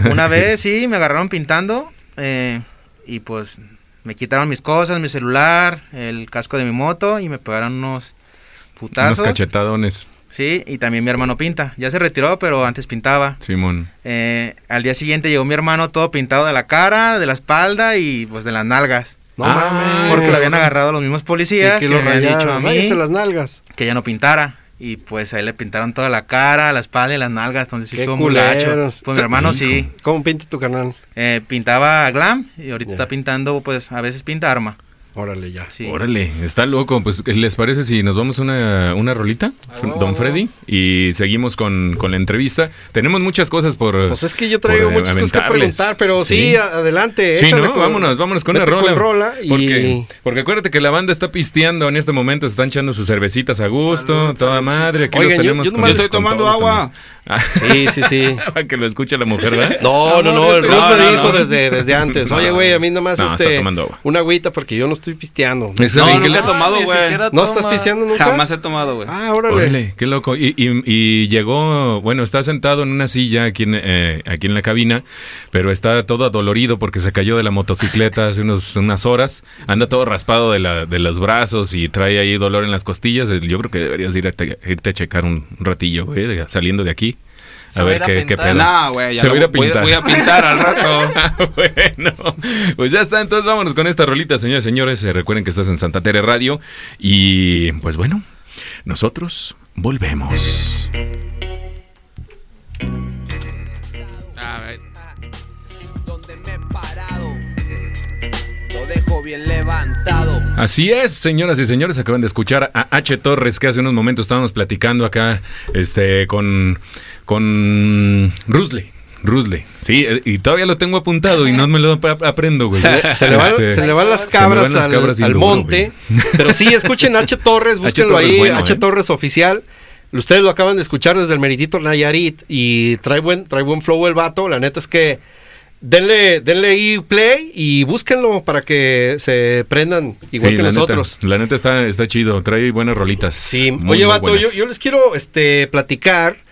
una vez sí, me agarraron pintando eh, y pues me quitaron mis cosas, mi celular, el casco de mi moto y me pegaron unos Unos putazos. cachetadones, Sí, y también mi hermano pinta. Ya se retiró, pero antes pintaba. Simón. Eh, al día siguiente llegó mi hermano todo pintado de la cara, de la espalda y pues de las nalgas. No Ah, mames. Porque lo habían agarrado los mismos policías Y que que, lo habían dicho a mí las nalgas. que ya no pintara. Y pues ahí le pintaron toda la cara, la espalda y las nalgas. Entonces sí Qué estuvo muy gacho. Pues mi hermano sí. ¿Cómo pinta tu canal? Eh, pintaba glam y ahorita está pintando, pues a veces pinta arma. Órale, ya. Sí. Órale, está loco. Pues, ¿les parece si nos vamos a una, una rolita, don Freddy? Y seguimos con, con la entrevista. Tenemos muchas cosas por. Pues es que yo traigo por, eh, muchas cosas que preguntar, pero sí, adelante. Sí, échale ¿no? con- vámonos, vámonos con una rola. rola y... porque, porque acuérdate que la banda está pisteando en este momento, se están echando sus cervecitas a gusto, Salud, toda salud, madre. Aquí Oigan, los yo- tenemos yo con nomás el- estoy con tomando agua. también. Ah, Sí, sí, sí. Para que lo escuche la mujer, ¿verdad? No, no, no, el no, Rus me no, dijo no. desde, desde antes. Oye, güey, a mí nomás este, una agüita porque yo no estoy pisteando. Es No, nunca le- he tomado, güey. ¿No estás pisteando nunca? Jamás he tomado, güey. Ah, órale. Órale, qué loco. Y, y- y llegó, bueno, está sentado en una silla aquí en, eh, aquí en la cabina, pero está todo adolorido porque se cayó de la motocicleta hace unos, unas horas. Anda todo raspado de, la, de los brazos y trae ahí dolor en las costillas. Yo creo que deberías ir a te- irte a checar un ratillo, güey, saliendo de aquí. Se A ver a qué, qué pedo. Nah, güey, Se va a ir a voy, pintar. voy a pintar al rato. bueno, pues ya está. Entonces vámonos con esta rolita, señores y señores. Eh, recuerden que estás en Santa Tere Radio. Y pues bueno, nosotros volvemos. A ver. donde me he parado. Lo dejo bien levantado. Así es, señoras y señores, acaban de escuchar a H. Torres, que hace unos momentos estábamos platicando acá este, con, con Rusle. Rusle, sí, eh, y todavía lo tengo apuntado y no me lo ap- aprendo, güey. Se le, van, Este, se le van las cabras, van las al, cabras bien al duro, monte. pero sí, escuchen H. Torres, búsquenlo Torres ahí, bueno, H. ¿eh? Torres oficial. Ustedes lo acaban de escuchar desde el Meritito Nayarit y trae buen, trae buen flow el vato. La neta es que denle, denle ahí play y búsquenlo para que se prendan igual sí, que la nosotros. Neta, la neta está, está chido, trae buenas rolitas. Sí, muy, oye, muy vato, yo, yo les quiero este, platicar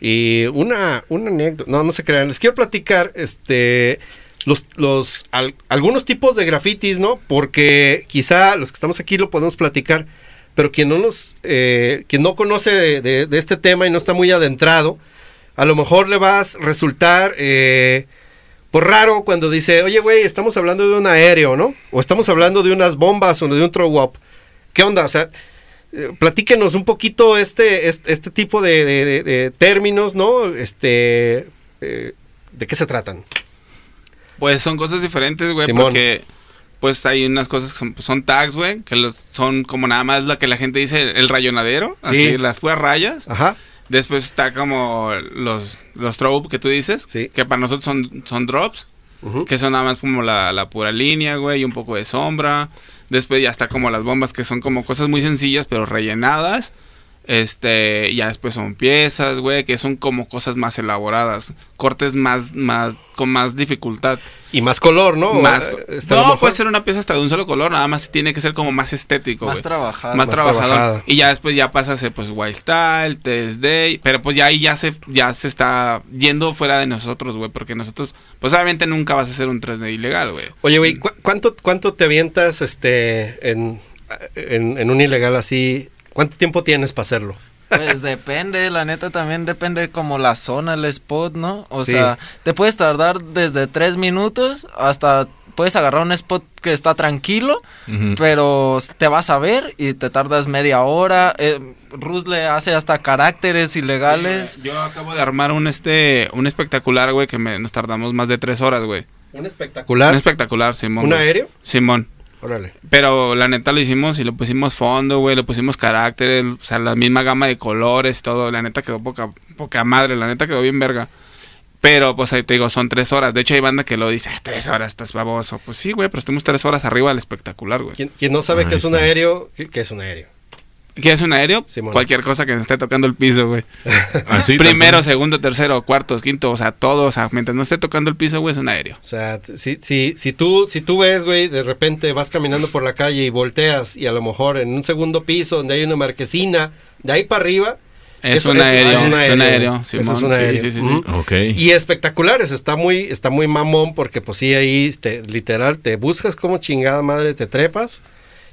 y una, una anécdota. No, no se crean. Les quiero platicar este, los, los, al- algunos tipos de grafitis, ¿no? Porque quizá los que estamos aquí lo podemos platicar, pero quien no nos, eh, quien no conoce de, este tema y no está muy adentrado, a lo mejor le va a resultar eh, por raro cuando dice, oye, güey, estamos hablando de un aéreo, ¿no? O estamos hablando de unas bombas o de un throw up. ¿Qué onda? O sea, eh, platíquenos un poquito este, este, este tipo de, de- de- de términos, ¿no? Este, eh, ¿de qué se tratan? Pues son cosas diferentes, güey, porque pues hay unas cosas que son, pues, son tags, güey, que los, son como nada más lo que la gente dice, el rayonadero, Sí. así, las puras rayas. Ajá. Después está como los, los throw que tú dices, Sí. que para nosotros son, son drops, que son nada más como la, la pura línea, güey, y un poco de sombra. Después ya está como las bombas, que son como cosas muy sencillas, pero rellenadas. Este, ya después son piezas, güey, que son como cosas más elaboradas, cortes más, más, con más dificultad. Y más color, ¿no? más, Eh, este, no, puede ser una pieza hasta de un solo color, nada más tiene que ser como más estético, Más trabajado. más, trabajada. Y ya después ya pasa a ser pues Wild Style, Test Day, pero pues ya ahí ya se, ya se está yendo fuera de nosotros, güey, porque nosotros, pues obviamente nunca vas a hacer un 3D ilegal, güey. Oye, güey, ¿cu- ¿cuánto, ¿cuánto te avientas este, en, en, en un ilegal así? ¿Cuánto tiempo tienes para hacerlo? Pues depende, la neta también depende como la zona, el spot, ¿no? O Sí. sea, te puedes tardar desde tres minutos hasta puedes agarrar un spot que está tranquilo, pero te vas a ver y te tardas media hora. Eh, Rus le hace hasta caracteres ilegales. Yo acabo de armar un este, un espectacular, güey, que me, nos tardamos más de tres horas, güey. Un espectacular. Un espectacular, Simón. ¿Un güey. aéreo? Simón. Órale. Pero la neta lo hicimos y le pusimos fondo, güey, le pusimos caracteres, o sea, la misma gama de colores, todo. La neta quedó poca, poca madre, la neta quedó bien verga. Pero, pues ahí te digo, son tres horas. De hecho, hay banda que lo dice, "Ah, tres horas, estás baboso. Pues sí, güey, pero estuvimos tres horas arriba del espectacular, güey. Quien, no sabe Ahí qué es un aéreo, ¿qué, qué es un aéreo? ¿Quieres un aéreo? Simón. Cualquier cosa que nos esté tocando el piso, güey. Así, Primero, segundo, tercero, cuarto, quinto, o sea, todo. O sea, mientras no esté tocando el piso, güey, es un aéreo. O sea, si, si, si, tú, si tú ves, güey, de repente vas caminando por la calle y volteas y a lo mejor en un segundo piso donde hay una marquesina, de ahí para arriba, Es Eso- un eso aéreo. es un Es un aéreo, aéreo. Eso Simón. es un aéreo. sí, sí, sí. Ujú. Ok. Y espectaculares, está muy, está muy mamón porque pues sí, ahí te- literal te buscas como chingada madre, te trepas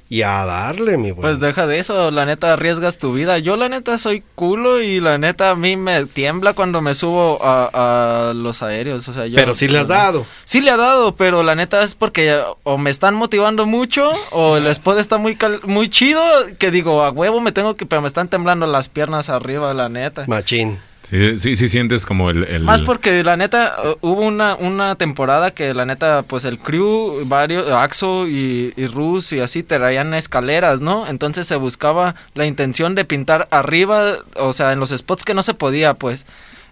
y a darle, mi güey. Pues deja de eso, la neta arriesgas tu vida. Yo la neta soy culo y la neta a mí me tiembla cuando me subo a, a los aéreos. O sea, yo, Pero sí le has dado. Sí le ha dado, pero la neta es porque o me están motivando mucho o el spot está muy cal- muy chido que digo, a huevo me tengo que, pero me están temblando las piernas arriba, la neta. Machín. Sí, sí, sí sientes como el... el- Más porque la neta uh, hubo una, una temporada que la neta pues el crew, varios, Axo y, y Rus y así traían escaleras, ¿no? Entonces se buscaba la intención de pintar arriba, o sea, en los spots que no se podía pues.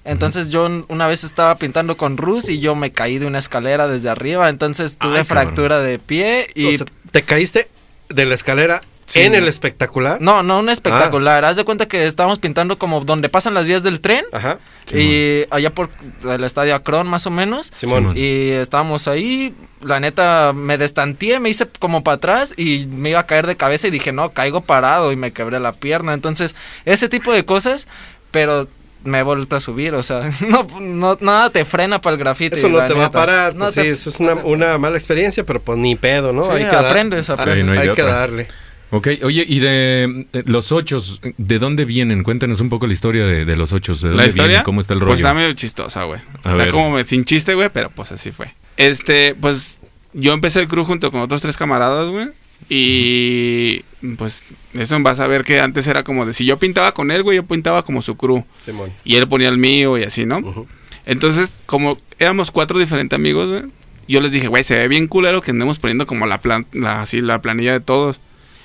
Entonces yo una vez estaba pintando con Rus y yo me caí de una escalera desde arriba, entonces tuve Ay, cabrón. fractura de pie y... O sea, te caíste de la escalera Sí. en el espectacular. no, no un espectacular. Haz de cuenta que estábamos pintando como donde pasan las vías del tren. Ajá. y allá por el estadio Akron más o menos. Simón. Y estábamos ahí, la neta me destanteé, me hice como para atrás y me iba a caer de cabeza y dije, no, caigo parado y me quebré la pierna. Entonces, ese tipo de cosas, pero me he vuelto a subir, o sea, no, no nada te frena para el grafiti. Eso no te va a parar. No pues te- sí, eso es una, una mala experiencia, pero pues ni pedo, ¿no? Sí, hay que dar- aprendes, no hay que otra. darle. Ok, oye, y de los ochos, ¿de dónde vienen? Cuéntanos un poco la historia de, de los ochos. ¿De dónde ¿La historia? vienen? ¿Cómo está el rollo? Pues está medio chistosa, güey. A Está ver. como sin chiste, güey, pero pues así fue. Este, pues yo empecé el crew junto con otros tres camaradas, güey. Y pues eso vas a ver que antes era como de si yo pintaba con él, güey, yo pintaba como su crew. Simón. Y él ponía el mío y así, ¿no? Entonces, como éramos cuatro diferentes amigos, güey, yo les dije, güey, se ve bien culero que andemos poniendo como la, plan la, así, la planilla de todos.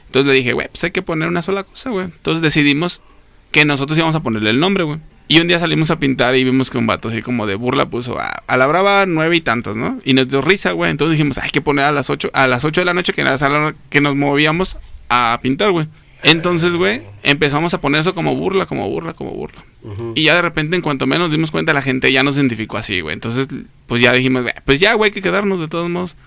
Entonces le dije, güey, pues hay que poner una sola cosa, güey. Entonces decidimos que nosotros íbamos a ponerle el nombre, güey. Y un día salimos a pintar y vimos que un vato así como de burla puso a, a la brava nueve y tantos, ¿no? Y nos dio risa, güey. Entonces dijimos, hay que poner a las ocho, a las ocho de la noche que era la que nos movíamos a pintar, güey. Entonces, güey, empezamos a poner eso como burla, como burla, como burla. Y ya de repente, en cuanto menos nos dimos cuenta, la gente ya nos identificó así, güey. Entonces, pues ya dijimos, "Güey, pues ya, güey, hay que quedarnos de todos modos.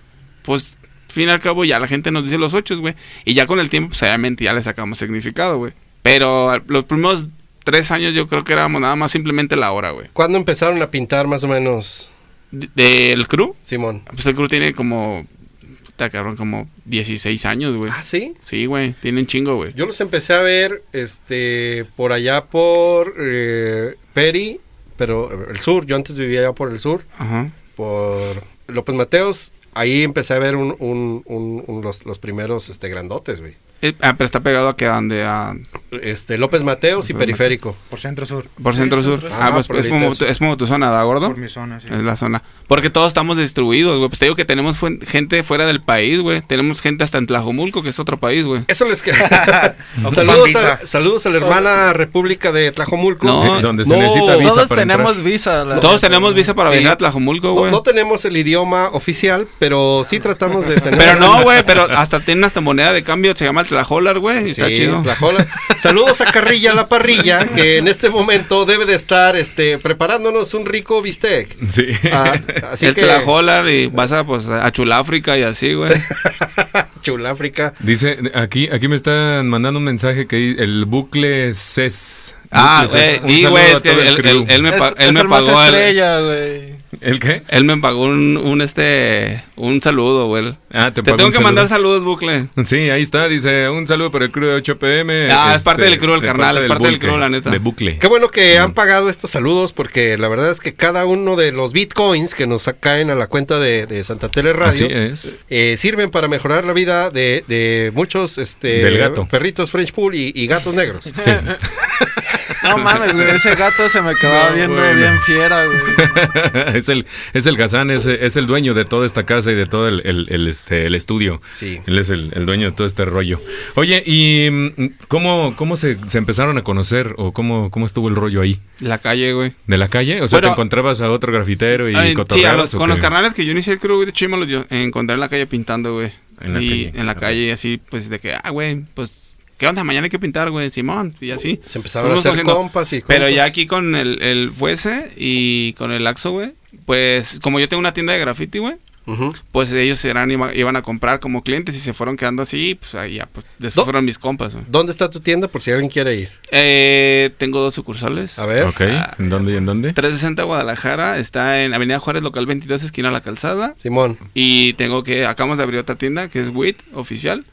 Pues, fin y al cabo, ya la gente nos dice los ocho, güey. Y ya con el tiempo, pues obviamente ya le sacamos significado, güey. Pero los primeros tres años yo creo que éramos nada más simplemente la hora, güey. ¿Cuándo empezaron a pintar más o menos, De- Del crew, Simón? pues el crew tiene como, puta cabrón, como 16 años, güey. Ah, sí. Sí, güey, tiene un chingo, güey. Yo los empecé a ver este por allá por eh, Peri, pero el sur. Yo antes vivía allá por el sur, Ajá. por López Mateos. Ahí empecé a ver un, un- un- los, los primeros este, grandotes, güey. Eh, ah, pero está pegado a que a donde a Este, López Mateos y López Periférico. Por centro sur. por Sí, centro sur. Ah, Ah, pues es como, es como tu zona, ¿da gordo? Por mi zona, sí. Es la zona. Porque todos estamos distribuidos, güey. Pues te digo que tenemos gente fuera del país, güey. Tenemos gente hasta en Tlajomulco, que es otro país, güey. Eso les que Ocupan saludos, a, saludos a la hermana República de Tlajomulco. No, Sí, donde se no, necesita visa Todos para tenemos entrar. visa. la Todos tenemos visa para Sí. viajar a Tlajomulco, güey. no tenemos el idioma oficial, pero sí tratamos de tener. Pero no, güey, pero hasta tiene hasta moneda de cambio, se llama el Tlajolar, güey. Sí, está chido. Tlajola. Saludos a Carrilla la parrilla, que en este momento debe de estar este, preparándonos un rico bistec. Sí. Ah, así el que Tlajolar y vas a, pues, a Chuláfrica y así, güey. Chuláfrica. Dice, aquí, aquí me están mandando un mensaje que dice, el bucle CES. Ah, güey. Un Y, saludo güey, a es que todo el él, crew. él- él me, Es, él es me el más pagó. el- estrella, güey. ¿El qué? él me pagó un, un, este, un saludo, güey. Ah, te, tengo que mandar saludo. saludos, bucle. Sí, ahí está, dice, un saludo para el crew de 8 pm. Ah, es parte del crew, el de carnal, es parte del bucle, crew, la neta. De bucle. Qué bueno que han pagado estos saludos, porque la verdad es que cada uno de los bitcoins que nos caen a la cuenta de, de Santa Tele Radio Así es. eh, sirven para mejorar la vida de, de muchos este, Del gato. perritos French Pool y, y gatos negros. Sí. No mames, güey. Ese gato se me quedaba No, viendo bueno. bien fiera, güey. es el es el Gazán, es, es el dueño de toda esta casa y de todo el, el- el, este, el estudio. Sí. Él es el, el dueño de todo este rollo. Oye, ¿y mm, cómo, cómo se, se empezaron a conocer o cómo, cómo estuvo el rollo ahí? La calle, güey. ¿De la calle? O sea, Bueno, ¿te encontrabas a otro grafitero y Ay, sí, a los- con qué? los carnales que yo inicié el crew, güey, de hecho, yo me los yo- encontré en la calle pintando, güey. En la y calle, en la calle, y así, pues, de que, ah, güey, pues, ¿qué onda? Mañana hay que pintar, güey, Simón, y así. Se empezaron a hacer cogiendo. compas y Pero compas. ya aquí con el, el Fuese y con el Axo, güey, pues, como yo tengo una tienda de graffiti, güey, pues ellos eran, iba- iban a comprar como clientes y se fueron quedando así, pues, ahí ya, pues, después fueron mis compas, güey. ¿Dónde está tu tienda por si alguien quiere ir? Eh, tengo dos sucursales. A ver. Ok, Ah. ¿en dónde y en dónde? 360 Guadalajara, está en Avenida Juárez, local 22, esquina La Calzada. Simón. Y tengo que, acabamos de abrir otra tienda que es WIT oficial,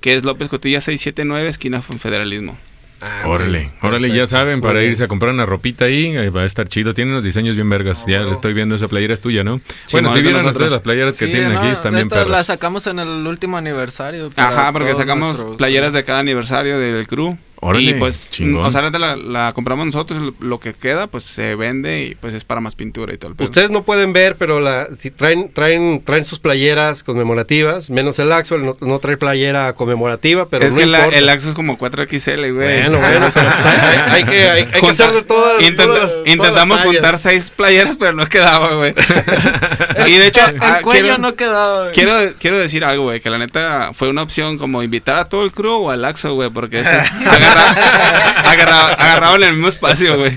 que es López Cotilla 679, esquina Federalismo. Ah. Órale, órale, ya saben, para irse a comprar una ropita ahí, eh, va a estar chido. Tiene unos diseños bien vergas. ya le estoy viendo esa playera es tuya, ¿no? bueno, no, si vieron nosotros. ustedes las playeras que Sí, tienen no, aquí, están bien esta la perras. sacamos en el último aniversario. Ajá, porque sacamos playeras de cada aniversario del crew. Órale, y pues, chingón. o sea, la, la- compramos nosotros, lo, que queda, pues se vende y pues es para más pintura y todo el pedo. Ustedes no pueden ver, pero la, si traen, traen, traen sus playeras conmemorativas, menos el Axel, no, no trae playera conmemorativa, pero es no que la- el Axo es como 4XL, güey. Bueno, bueno, pero pues hay, hay- hay que, hay- hay que Junta- hacer de todas, Intenta- todas las- todas intentamos las juntar seis playeras, pero no quedaba, güey. y de hecho, el ah, cuello quiero, no quedaba. güey. quiero, quiero decir algo, güey, que la neta fue una opción como invitar a todo el crew o al Axo, güey, porque ese agarra- agarra- agarraban el mismo espacio, güey.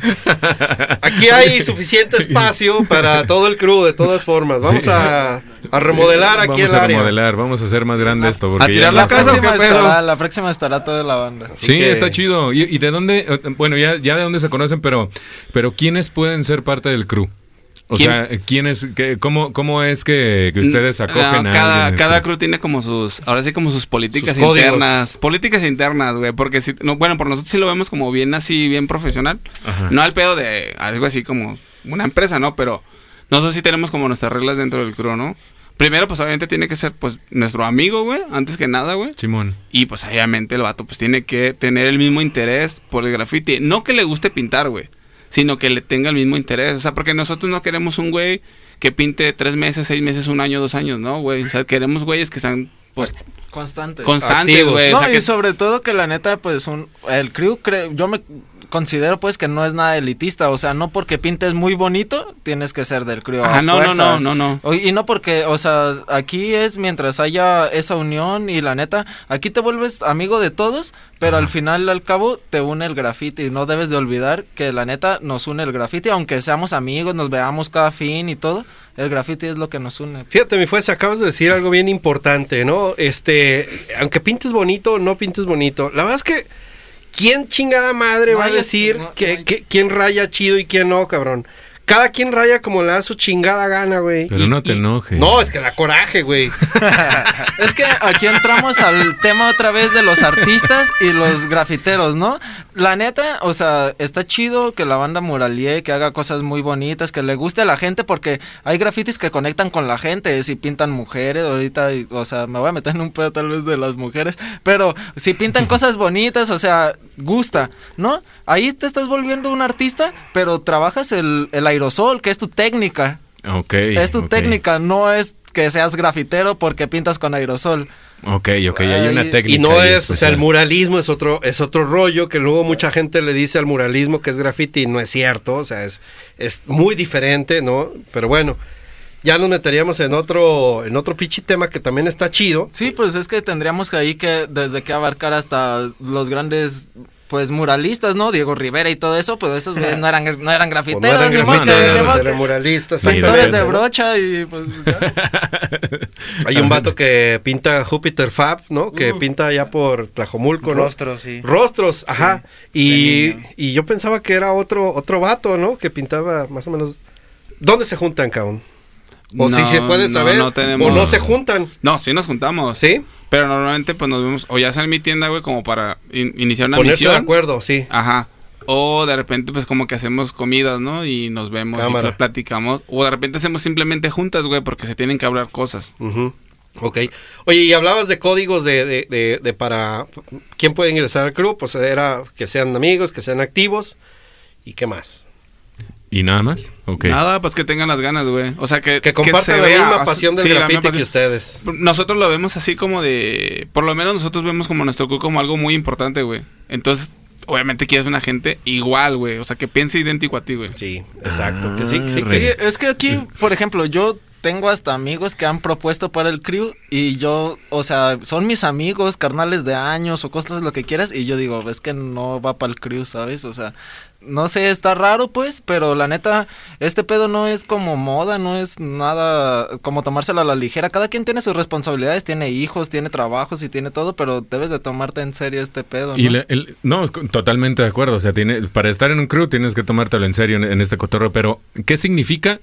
Aquí hay suficiente espacio para todo el crew, de todas formas. Vamos Sí. a, a remodelar aquí vamos el a área. remodelar, vamos a hacer más grande esto. Porque a tirar la no- casa. próxima ¿o qué pedo? estará, la próxima estará toda la banda. Sí, que- está chido. ¿Y, y de dónde? eh, Bueno, ya, ya de dónde se conocen, pero, pero ¿quiénes pueden ser parte del crew? O ¿Quién? sea, ¿quiénes, qué, cómo, ¿cómo es que, que ustedes acogen No, a cada, alguien? cada crew tiene como sus, ahora sí como sus políticas Sus códigos. internas. Políticas internas, güey, porque si, no, bueno, por nosotros sí lo vemos como bien así, bien profesional. Ajá. No al pedo de algo así como una empresa, ¿no? Pero nosotros sí tenemos como nuestras reglas dentro del crew, ¿no? Primero, pues obviamente tiene que ser, pues, nuestro amigo, güey, antes que nada, güey. Simón. Y pues obviamente el vato, pues, tiene que tener el mismo interés por el graffiti. No que le guste pintar, güey, sino que le tenga el mismo interés. O sea, porque nosotros no queremos un güey que pinte tres meses, seis meses, un año, dos años, ¿no, güey? O sea, queremos güeyes que sean, pues, Constante. constantes, Activos. güey. O No, sea, y que- sobre todo que la neta, pues un, el crew, cre- yo me considero pues que no es nada elitista, o sea, no porque pintes muy bonito tienes que ser del crew. a Ajá, no, no, no, no, no. O- Y no porque, o sea, aquí es mientras haya esa unión y la neta, aquí te vuelves amigo de todos, pero al final al cabo te une el graffiti. No debes de olvidar que la neta nos une el graffiti, aunque seamos amigos, nos veamos cada fin y todo, el graffiti es lo que nos une. Fíjate, mi fuerza, acabas de decir algo bien importante, ¿no? Este, aunque pintes bonito no pintes bonito, la verdad es que, ¿quién chingada madre No va a decir que, no que- quién raya chido y quién no, cabrón? Cada quien raya como le da su chingada gana, güey. Pero no te enojes. No, es que da coraje, güey. Es que aquí entramos al tema otra vez de los artistas y los grafiteros, ¿no? La neta, o sea, está chido que la banda muralie, que haga cosas muy bonitas, que le guste a la gente, porque hay grafitis que conectan con la gente, si pintan mujeres, ahorita, y- o sea, me voy a meter en un pedo tal vez de las mujeres, pero si pintan cosas bonitas, o sea, gusta, ¿no? Ahí te estás volviendo un artista, pero trabajas el, el aerosol, que es tu técnica. Ok. Es tu técnica, no es que seas grafitero porque pintas con aerosol. Ok, ok, hay una técnica. Y no ahí es, o sea, el muralismo es otro, es otro rollo que luego mucha gente le dice al muralismo que es graffiti y no es cierto, o sea, es, es muy diferente, ¿no? Pero bueno, ya nos meteríamos en otro, en otro pichi tema que también está chido. Sí, pues es que tendríamos que ahí que desde que abarcar hasta los grandes pues muralistas, ¿no? Diego Rivera y todo eso, pues esos güeyes no eran no eran Pues no grafiteros, eran grafiteros, ni grafiteros, modo eran muralistas, Pintores de ¿no? brocha y pues. Hay un vato que pinta Júpiter Fab, ¿no? Que pinta allá por Tlajomulco, ¿no? Rostros, sí. Rostros, ajá. Y, y yo pensaba que era otro, otro vato, ¿no? Que pintaba más o menos. ¿Dónde se juntan, cabrón? O si se puede saber. no tenemos- O no se juntan. No, sí nos juntamos. ¿Sí? Pero normalmente pues nos vemos, o ya en mi tienda, güey, como para in- iniciar una Ponerse de acuerdo, sí. Ajá. O de repente, pues como que hacemos comidas, ¿no? Y nos vemos Cámara. y platicamos. O de repente hacemos simplemente juntas, güey, porque se tienen que hablar cosas. Ujú. Ok. Oye, y hablabas de códigos de, de, de- de para quién puede ingresar al club, pues era que sean amigos, que sean activos y qué más. ¿Y nada más? Ok. Nada, pues que tengan las ganas, güey. O sea, que... Que compartan se la vea, misma así- pasión del sí, misma que ustedes. Nosotros lo vemos así como de... Por lo menos nosotros vemos como nuestro club como algo muy importante, güey. Entonces, obviamente quieres una gente igual, güey. O sea, que piense idéntico a ti, güey. Sí, exacto. que sí, que sí, Sí, sí. es que aquí, por ejemplo, yo tengo hasta amigos que han propuesto para el crew y yo, o sea, son mis amigos, carnales de años o cosas lo que quieras y yo digo, es que no va para el crew, ¿sabes? O sea, no sé, está raro pues, pero la neta, este pedo no es como moda, no es nada como tomárselo a la ligera. Cada quien tiene sus responsabilidades, tiene hijos, tiene trabajos y tiene todo, pero debes de tomarte en serio este pedo, ¿no? Y la- el- no, totalmente de acuerdo. O sea, tiene, para estar en un crew tienes que tomártelo en serio en, en este cotorreo. Pero, ¿qué significa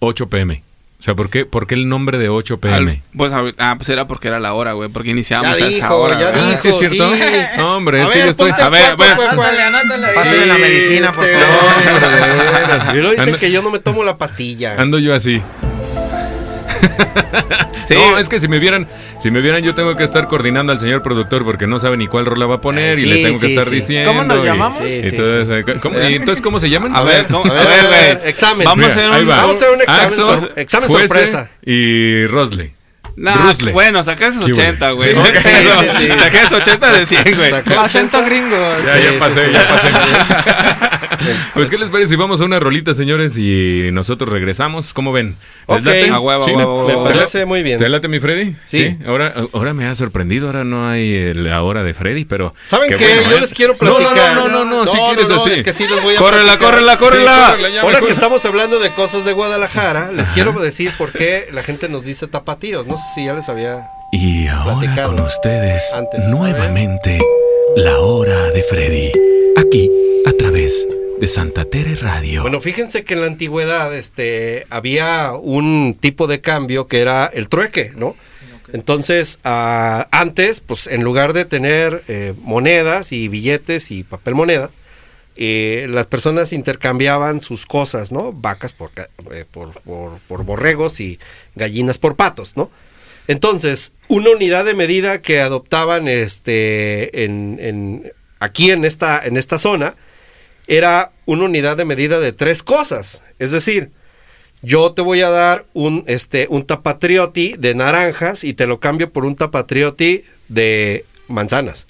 8 pm? O sea, ¿por qué, por qué el nombre de 8 pm? Al- pues, ah, pues era porque era la hora, güey. Porque iniciábamos Ya a esa dijo, hora. ya güey. Ah, sí, es dijo, cierto. sí. No, hombre, A es que ver, yo estoy. A ver, bueno. Pásenle la medicina, por este, favor. Y dicen Anda- que yo no me tomo la pastilla. Ando yo así. Sí. No, es que si me vieran, si me vieran, yo tengo que estar coordinando al señor productor porque no sabe ni cuál rola va a poner y le tengo que estar sí. diciendo. ¿Cómo nos y- llamamos? Sí, y sí, entonces, eh, ¿cómo, y entonces, ¿cómo se llaman? A ver. A ver, A ver, a ver, güey. examen. Vamos a Mira, hacer un. va. Vamos a hacer un examen, Axel, sor- examen sorpresa. Y Rosley. Nah, Rusle. bueno, saca esos Sí, güey. 80, güey. Ok. Sí, sí, sí. Saqué esos 80 de 100, güey. Acento gringo. Ya, Sí, ya pasé, sí. ya pasé. pues, ¿qué les parece si vamos a una rolita, señores, y nosotros regresamos? ¿Cómo ven? ¿Les Ok. late? A huevo, Sí, a huevo, Me parece muy bien. ¿Te late mi Freddy? Sí. Ahora, ahora me ha sorprendido, ahora no hay la hora de Freddy, pero... ¿Saben qué? bueno, Yo ¿eh? les quiero No, platicar. No, no, no, no, no, si quieres así. Es que sí les voy a Córrela, córrela, Sí, córrela. Ahora que estamos hablando de cosas de Guadalajara, les quiero decir por qué la gente nos dice tapatíos. No sé si ya les había. Y ahora con ustedes, antes. nuevamente, la hora de Freddy. Aquí, a través de Santa Tere Radio. Bueno, fíjense que en la antigüedad este, había un tipo de cambio que era el trueque, ¿no? Entonces, ah, antes, pues en lugar de tener eh, monedas y billetes y papel moneda, eh, las personas intercambiaban sus cosas, ¿no? Vacas por, ca- eh, por, por- por borregos y gallinas por patos, ¿no? Entonces, una unidad de medida que adoptaban este, en, en- aquí en esta, en esta zona era una unidad de medida de tres cosas. Es decir, yo te voy a dar un, este, un tapatrioti de naranjas y te lo cambio por un tapatrioti de manzanas.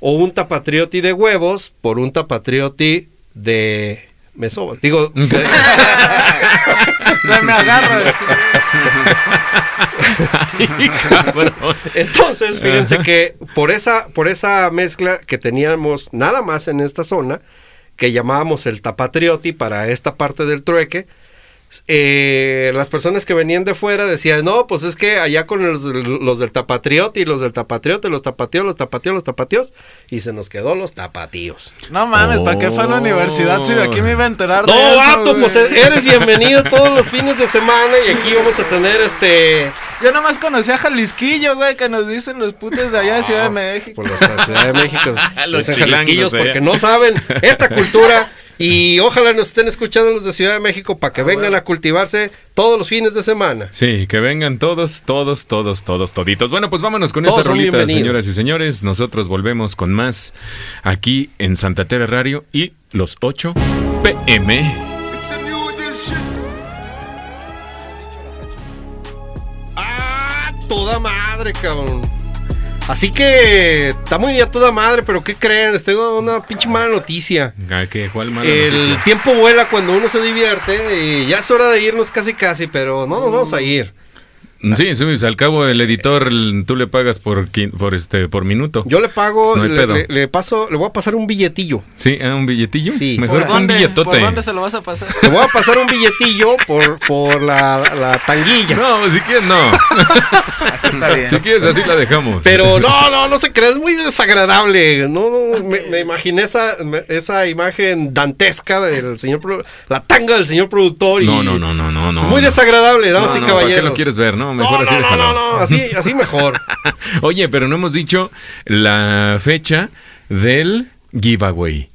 O un tapatrioti de huevos por un tapatrioti de mesobas. Digo, de- No me agarras. Entonces, fíjense que por esa, por esa mezcla que teníamos nada más en esta zona, que llamábamos el tapatrioti para esta parte del trueque, eh, las personas que venían de fuera decían, no, pues es que allá con los, los del tapatrioti, los del tapatriote, los tapatíos, los tapatíos, los tapatíos, y se nos quedó los tapatíos. No mames, ¿para qué fue a la universidad si de aquí me iba a enterar de No, eso, vato, pues eres bienvenido todos los fines de semana y aquí vamos a tener este... Yo nomás conocí a Jalisquillo, güey, que nos dicen los putos de allá de Ciudad de México. por la Ciudad de México, Los los jalisquillos, porque no saben esta cultura y ojalá nos estén escuchando los de Ciudad de México para que vengan a cultivarse todos los fines de semana. Sí, que vengan todos, todos, todos, todos, toditos. Bueno, pues vámonos con Todos esta rolita, señoras y señores. Nosotros volvemos con más aquí en Santa Tere Radio y los 8 pm. ¡Ah! Toda madre, cabrón. Así que está muy a toda madre, pero ¿qué creen? Les tengo una pinche mala noticia. ¿qué? ¿Cuál mala El noticia? tiempo vuela cuando uno se divierte y ya es hora de irnos casi casi, pero no nos vamos a ir. Sí, sí, al cabo el editor tú le pagas por por este por minuto. Yo le pago, No hay le, pedo. le- le paso, le voy a pasar un billetillo. Sí, ah, un billetillo. Sí. Mejor ¿Por con un dónde, billetote. ¿Por dónde se lo vas a pasar? Te voy a pasar un billetillo por, por la, la tanguilla. No, si quieres no. Así está bien. si quieres así la dejamos. Pero no, no, no se cree, es muy desagradable. No, no, me, me imaginé esa, esa imagen dantesca del señor, la tanga del señor productor. Y no, no, no, no, no, no. Muy desagradable, No, damas y no, ¿para caballeros. qué lo quieres ver? No, No, mejor no, así no, déjalo. no, no, así, así mejor. Oye, pero no hemos dicho la fecha del giveaway.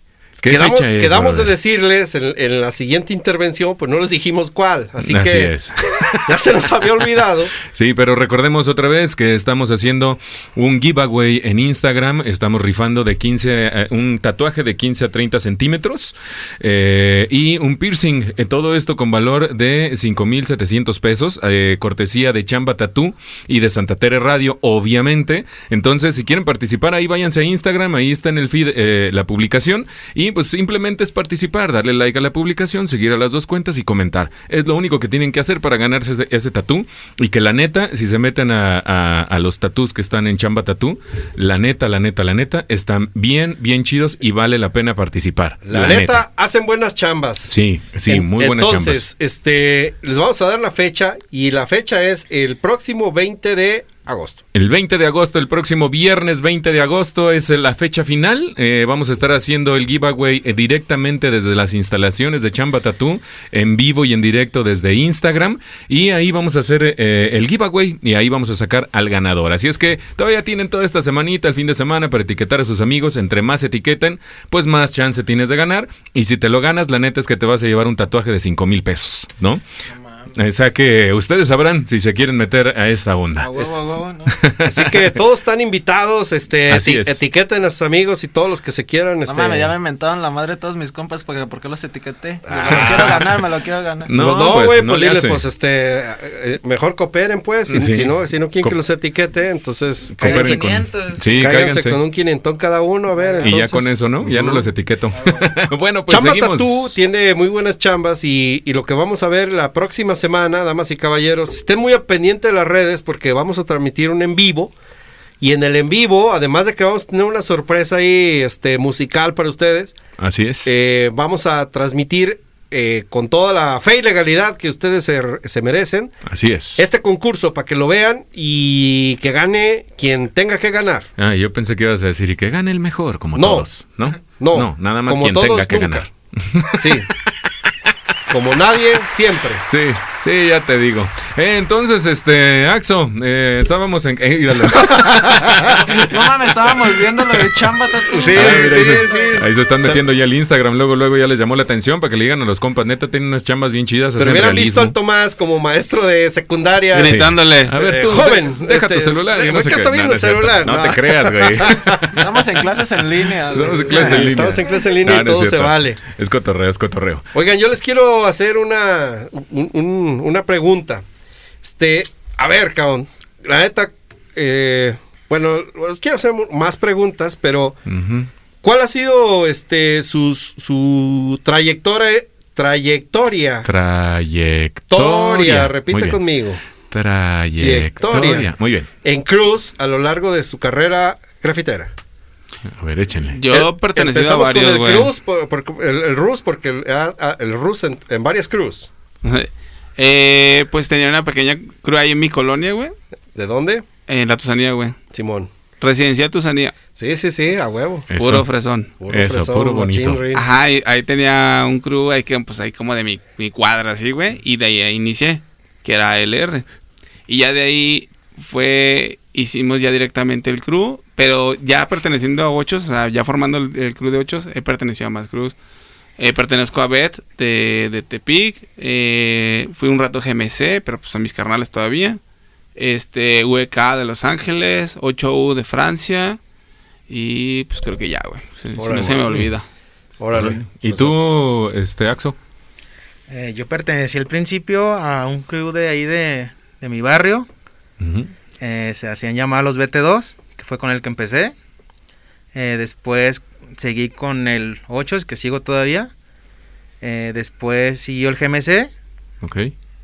¿Qué Quedamos, fecha es? quedamos de decirles en, en la siguiente intervención, pues no les dijimos cuál. Así, Así que es. ya se nos había olvidado. Sí, pero recordemos otra vez que estamos haciendo un giveaway en Instagram. Estamos rifando de 15, eh, un tatuaje de 15 a 30 centímetros eh, y un piercing. Eh, todo esto con valor de 5,700 pesos, eh, cortesía de Chamba Tattoo y de Santa Tere Radio, obviamente. Entonces, si quieren participar, ahí váyanse a Instagram, ahí está en el feed eh, la publicación. Y pues simplemente es participar, darle like a la publicación, seguir a las dos cuentas y comentar. Es lo único que tienen que hacer para ganarse ese, ese tatú. Y que la neta, si se meten a, a- a los tatús que están en Chamba Tatú, la neta, la neta, la neta, están bien, bien chidos y vale la pena participar. La, neta, hacen buenas chambas. Sí, sí, En- muy buenas Entonces, este, les vamos a dar la fecha y la fecha es el próximo 20 de agosto. El 20 de agosto, el próximo viernes 20 de agosto es la fecha final. Eh, vamos a estar haciendo el giveaway eh, directamente desde las instalaciones de Chamba Tattoo, en vivo y en directo desde Instagram. Y ahí vamos a hacer eh, el giveaway y ahí vamos a sacar al ganador. Así es que todavía tienen toda esta semanita, el fin de semana, para etiquetar a sus amigos. Entre más etiqueten, pues más chance tienes de ganar. Y si te lo ganas, la neta es que te vas a llevar un tatuaje de 5 mil pesos, ¿no? O sea que ustedes sabrán si se quieren meter a esta onda. A huevo, a huevo, ¿no? Así que todos están invitados, este, eti- es. etiqueten a sus amigos y todos los que se quieran. No este, mames, ya me inventaron la madre de todos mis compas porque ¿por qué los etiqueté? Yo me lo quiero ganar, me lo quiero ganar. No, No, no, pues, güey, no pues, hace. pues este, eh, mejor cooperen, pues, si, Sí. si no, si no quieren Co- que los etiquete, entonces Cooperen cáiganse, con- 500. Sí, cáiganse cáiganse. con un quinientón cada uno, a ver. Y ya con eso, ¿no? Ya no los etiqueto. bueno, pues Chamba seguimos. Tatú tiene muy buenas chambas y, y lo que vamos a ver la próxima semana, damas y caballeros, estén muy al pendiente de las redes porque vamos a transmitir un en vivo. Y en el en vivo, además de que vamos a tener una sorpresa ahí este, musical para ustedes, Así es. eh, vamos a transmitir eh, con toda la fe y legalidad que ustedes se, se merecen Así es. este concurso para que lo vean y que gane quien tenga que ganar. Ah, yo pensé que ibas a decir y que gane el mejor, como No. todos, ¿no? No, nada más como quien todos, tenga que nunca. ganar. Sí. Como nadie, siempre. Sí, sí, ya te digo. Eh, entonces, este, Axo, eh, estábamos en... eh. No mames, estábamos viendo lo de chamba tatu. Sí, Ah, mira, sí, ahí, se, sí. ahí se están O sea, metiendo ya el Instagram, luego, luego ya les llamó la atención para que le digan a los compas, neta, tienen unas chambas bien chidas, Pero hubieran visto al Tomás como maestro de secundaria. Sí. Gritándole. A ver, Eh, tú, joven, de- deja este, tu celular. de- yo no ¿por sé qué qué- está viendo no el celular? No, No. te creas, güey. Estamos en clases en línea. Estamos en clases en línea. Estamos en clases en línea y todo se vale. Es cotorreo, es cotorreo. Oigan, yo les quiero hacer una, un- un- una pregunta. Este, a ver, cabrón. La neta, eh, bueno, les quiero hacer más preguntas, pero. ¿cuál ha sido este sus, su trayectoria? Trayectoria. Trayectoria. Toria, repite conmigo. Trayectoria. Trayectoria. Muy bien. En Cruz a lo largo de su carrera grafitera. A ver, échenle. Yo Eh, pertenecido a varios, con el güey. Cruz, por- por- el, el Rus, porque el, ah, ah, el Rus en, en varias Cruz. Eh, pues tenía una pequeña cruz ahí en mi colonia, güey. ¿De dónde? En la Tusanía, güey. Simón. Residencia Tusanía. Sí, sí, sí, a huevo. Eso. Puro fresón. Puro Eso, fresón, puro bonito. Ajá, y ahí tenía un crew ahí que, pues ahí como de mi, mi cuadra, así, güey. Y de ahí inicié, que era LR. Y ya de ahí fue, hicimos ya directamente el crew, pero ya perteneciendo a ocho, o sea, ya formando el, el crew de ocho, he pertenecido a más crews. Eh, pertenezco a Bet de, de Tepic, eh, fui un rato GMC, pero pues son mis carnales todavía. Este, UEK de Los Ángeles, 8U de Francia. Y pues creo que ya, güey. Si- si Órale. no se me olvida. Órale. ¿Y tú, este, Axo? Eh, yo pertenecí al principio a un crew de ahí de, de mi barrio. Ujú. Eh, se hacían llamar los BT2, que fue con el que empecé. Eh, después seguí con el 8, que sigo todavía. Eh, después siguió el GMC. Ok.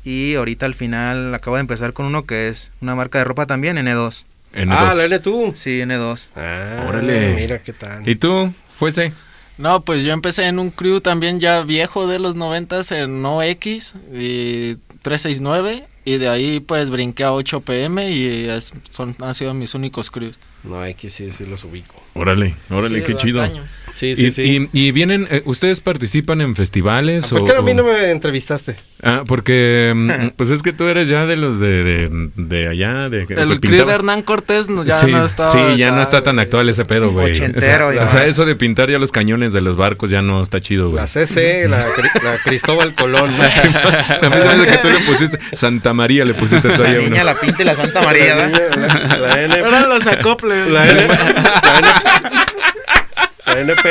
Y ahorita al final acabo de empezar con uno que es una marca de ropa también, N2. N2. Ah, la N tú. Sí, N2. Ah, Órale. Mira qué tal. ¿Y tú? ¿Fuese? No, pues yo empecé en un crew también ya viejo de los noventas en OX y 369 y de ahí pues brinqué a 8 pm y son han sido mis únicos crews. No, X sí, sí los ubico. Órale, órale, Sí, qué chido. Sí, y, y- y vienen, eh, ¿ustedes participan en festivales? ¿Por o- qué a mí no me entrevistaste? Ah, porque mm, pues es que tú eres ya de los de, de, de allá, de que El que crew de Hernán Cortés no- ya sí, no está. sí, ya acá, no está tan actual ese pedo, güey. Ochentero, o, sea, ya. o sea, eso de pintar ya los cañones de los barcos ya no está chido, güey. La CC, la, la Cristóbal Colón. La misma vez que tú le pusiste Santa María le pusiste ahí La uno. niña, la pinta y la Santa María. la, la, la N, Eran los acoples. la, N, la, N, la NP,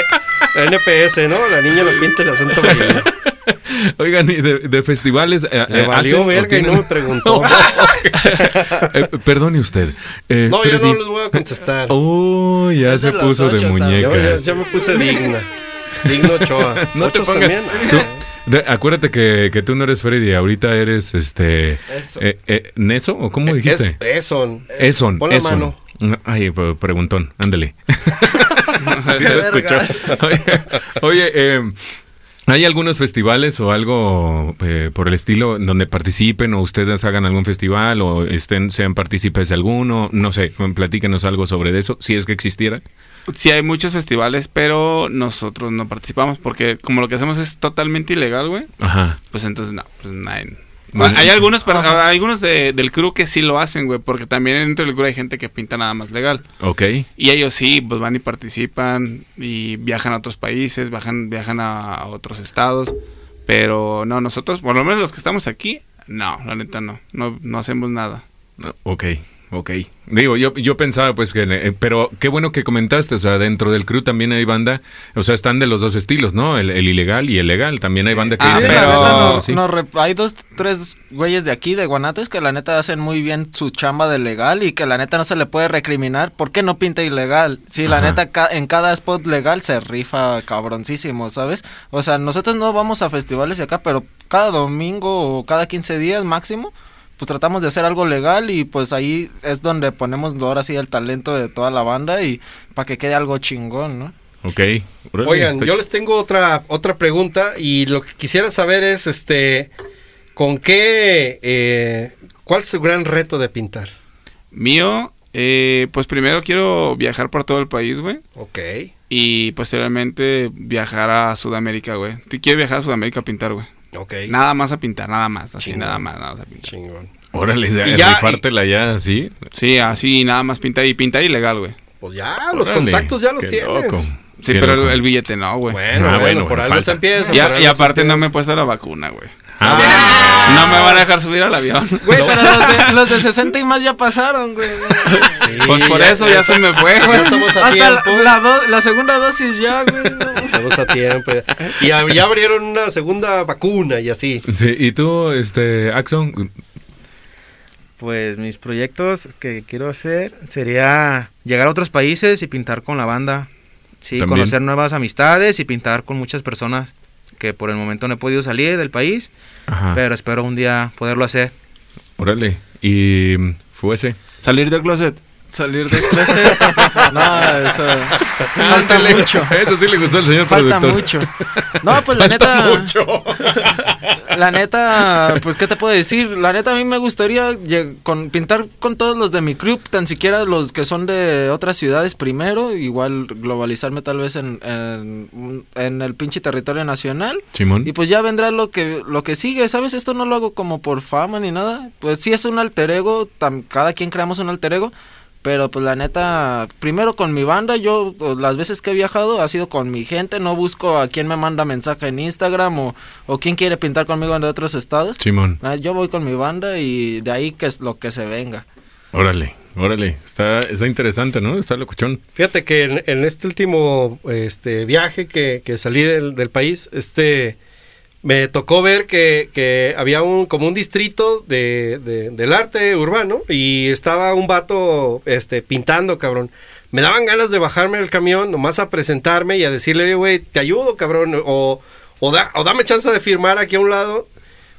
la NPS, ¿no? La niña la pinta y la Santa María. Oigan, y de, de festivales eh, Le eh, valió verga y no me preguntó. Eh, perdone usted. Eh, No, yo no Freddy- les voy a contestar. Oh, ya Es se puso de ocho, muñeca. Ya, ya me puse digna. Digno Ochoa. No te Ochos pongas. también. tú- de- acuérdate que, que tú no eres Freddy, ahorita eres este. Eso. Eh, eh, ¿Neso o cómo dijiste? Es, Eson. Eson. Pon la Eson. mano. Ay, pre- preguntón, ándale. Sí se escuchó. Vergas. Oye, oye, eh, ¿hay algunos festivales o algo eh, por el estilo donde participen o ustedes hagan algún festival o estén sean partícipes de alguno? No sé, platíquenos algo sobre eso, si es que existiera. Sí hay muchos festivales, pero nosotros no participamos porque como lo que hacemos es totalmente ilegal, güey. Ajá. Pues entonces no, pues nadie. Pues- hay algunos, pero hay algunos de- del crew que sí lo hacen, güey, porque también dentro del crew hay gente que pinta nada más legal. Ok. Y ellos sí, pues van y participan y viajan a otros países, viajan, viajan a, a otros estados. Pero no, nosotros, por lo menos los que estamos aquí, No, la neta no. No, no hacemos nada. Ok, ok. Digo, yo, yo pensaba pues que... eh, pero qué bueno que comentaste, o sea, dentro del crew también hay banda, o sea, están de los dos estilos, ¿no? El, el ilegal y el legal. También hay banda que Ah, Sí, pero- no- sí. no hay dos, tres güeyes de aquí, de Guanatos, que la neta hacen muy bien su chamba de legal y que la neta no se le puede recriminar. ¿Por qué no pinta ilegal? Sí, la Ajá. neta ca- en cada spot legal se rifa cabroncísimo, ¿sabes? O sea, nosotros no vamos a festivales y acá, pero cada domingo o cada 15 días máximo, pues tratamos de hacer algo legal y pues ahí es donde ponemos ahora sí el talento de toda la banda y para que quede algo chingón, ¿no? Ok. Oigan, yo les tengo otra otra pregunta y lo que quisiera saber es, este, ¿con qué, eh, cuál es su gran reto de pintar? Mío, eh, pues primero quiero viajar por todo el país, güey. Ok. Y posteriormente viajar a Sudamérica, güey. Te quiero viajar a Sudamérica a pintar, güey. Ok. Nada más a pintar, nada más. Así, Chingón. nada más, nada más a pintar. Chingón. Órale, ya, Y ya- rifártela ya, así. Sí, así, nada más pintar. Y pintar ilegal, güey. Pues ya, los contactos ya los qué tienes. loco. Sí, Qué pero el, loco. el billete no, güey. Bueno, Ah, bueno, bueno, por bueno, algo falta. se empieza. Y, y aparte no me he puesto la vacuna, güey. Ah, No me van a dejar subir al avión. Güey, pero los de, los de 60 y más ya pasaron, güey. Sí, Pues por ya- eso ya se me fue, Ya güey. estamos a Hasta la, tiempo. la do- la segunda dosis ya, güey. no. Estamos a tiempo. Y ya, ya abrieron una segunda vacuna y así. Sí, y tú, este, Axon, Pues mis proyectos que quiero hacer sería llegar a otros países y pintar con la banda. Sí, También. conocer nuevas amistades y pintar con muchas personas que por el momento no he podido salir del país, ajá, pero espero un día poderlo hacer. órale, y mm, fuese. Salir del closet. Salir de clase. No, eso. Falta mucho. Eso sí le gustó al señor Falta productor. mucho. No, pues la Falta neta. mucho. La neta, pues qué te puedo decir. La neta a mí me gustaría con, pintar con todos los de mi club, tan siquiera los que son de otras ciudades primero, igual globalizarme tal vez en, en, en el pinche territorio nacional. Simón. Y pues ya vendrá lo que lo que sigue, ¿sabes? Esto no lo hago como por fama ni nada. Pues sí es un alter ego, tam- cada quien creamos un alter ego. Pero pues la neta, primero con mi banda, yo las veces que he viajado ha sido con mi gente, no busco a quien me manda mensaje en Instagram o, o quien quiere pintar conmigo en otros estados. Simón. Ah, Yo voy con mi banda y de ahí que es lo que se venga. Órale, órale. Está, está interesante, ¿no? Está locuchón. Fíjate que en, en este último este, viaje que, que salí del, del país, este me tocó ver que, que había un como un distrito de, de- del arte urbano y estaba un vato este, pintando, cabrón. Me daban ganas de bajarme del camión, nomás a presentarme y a decirle, güey, te ayudo, cabrón, o, o, da- o dame chance de firmar aquí a un lado,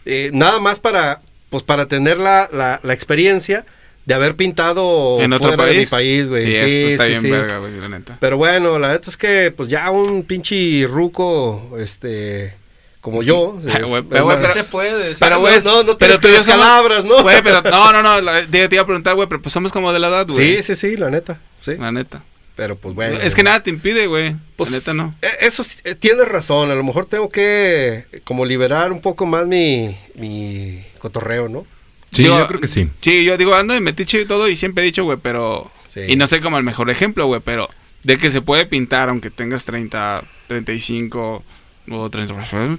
eh, nada más para, pues, para tener la, la, la experiencia de haber pintado ¿En otro fuera de mi país? país, güey. Sí, Sí, está sí, bien sí. verga, güey, la neta. Pero bueno, la neta es que pues ya un pinche ruco, este, como yo. Ay, es- güey, es pero, más- güey, se puede. Pero, Pero, güey, güey, no, no pero tienes tú palabras, ¿no? Güey, pero no, no, no, la- te, te iba a preguntar, güey, pero pues somos como de la edad, güey. Sí, sí, sí, la neta, sí. La neta. Pero pues bueno. es que nada te impide, güey. Pues, la neta no. eh, Eso sí, eh, tienes razón, a lo mejor tengo que eh, como liberar un poco más mi, mi cotorreo, ¿no? Sí, Digo, yo creo que sí. Sí, yo digo, ando de metiche y todo y siempre he dicho, güey, pero... Sí. Y no sé como el mejor ejemplo, güey, pero de que se puede pintar aunque tengas 30, 35 o 30,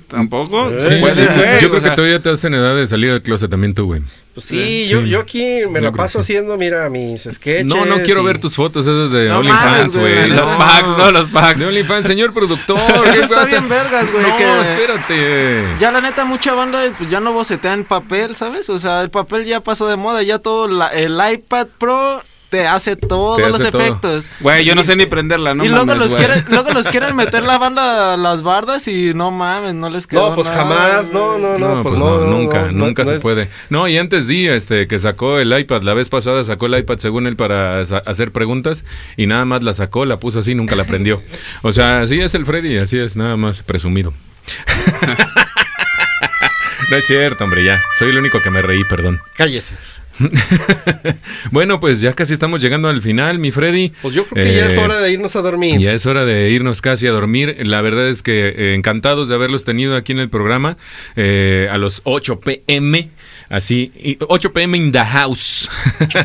tampoco. Sí, se puede, sí, güey, Yo o creo sea, que todavía te hacen edad de salir del closet también tú, güey. Pues sí, Sí, yo, sí. yo aquí me Yo la paso haciendo, mira, mis sketches. No, no quiero y- ver tus fotos esas de No OnlyFans, güey, la Los packs, no, los packs. De OnlyFans, señor productor. Eso ¿qué está pasa? bien vergas, güey, No, que- espérate. Ya la neta, mucha banda pues, ya no bocetea en papel, ¿sabes? O sea, el papel ya pasó de moda, ya todo, la- el iPad Pro te hace todos Te los todo. efectos. Güey, yo no sé ni prenderla, no y luego los, quieren, luego los quieren meter la banda a las bardas y no mames, no les quedó No, pues nada, jamás, no, no, no, No, pues, pues no, no, no, nunca, nunca no se es- puede. No, y antes di este que sacó el iPad, la vez pasada sacó el iPad según él para hacer preguntas y nada más la sacó, la puso así, nunca la prendió. O sea, así es el Freddy, así es, nada más presumido. no es cierto, hombre, ya. Soy el único que me reí, perdón. Cállese. bueno, pues ya casi estamos llegando al final, mi Freddy. Pues yo creo que ya es Eh, hora de irnos a dormir. Ya es hora de irnos casi a dormir. La verdad es que eh, encantados de haberlos tenido aquí en el programa eh, a los 8 pm. Así, y 8 pm in the house.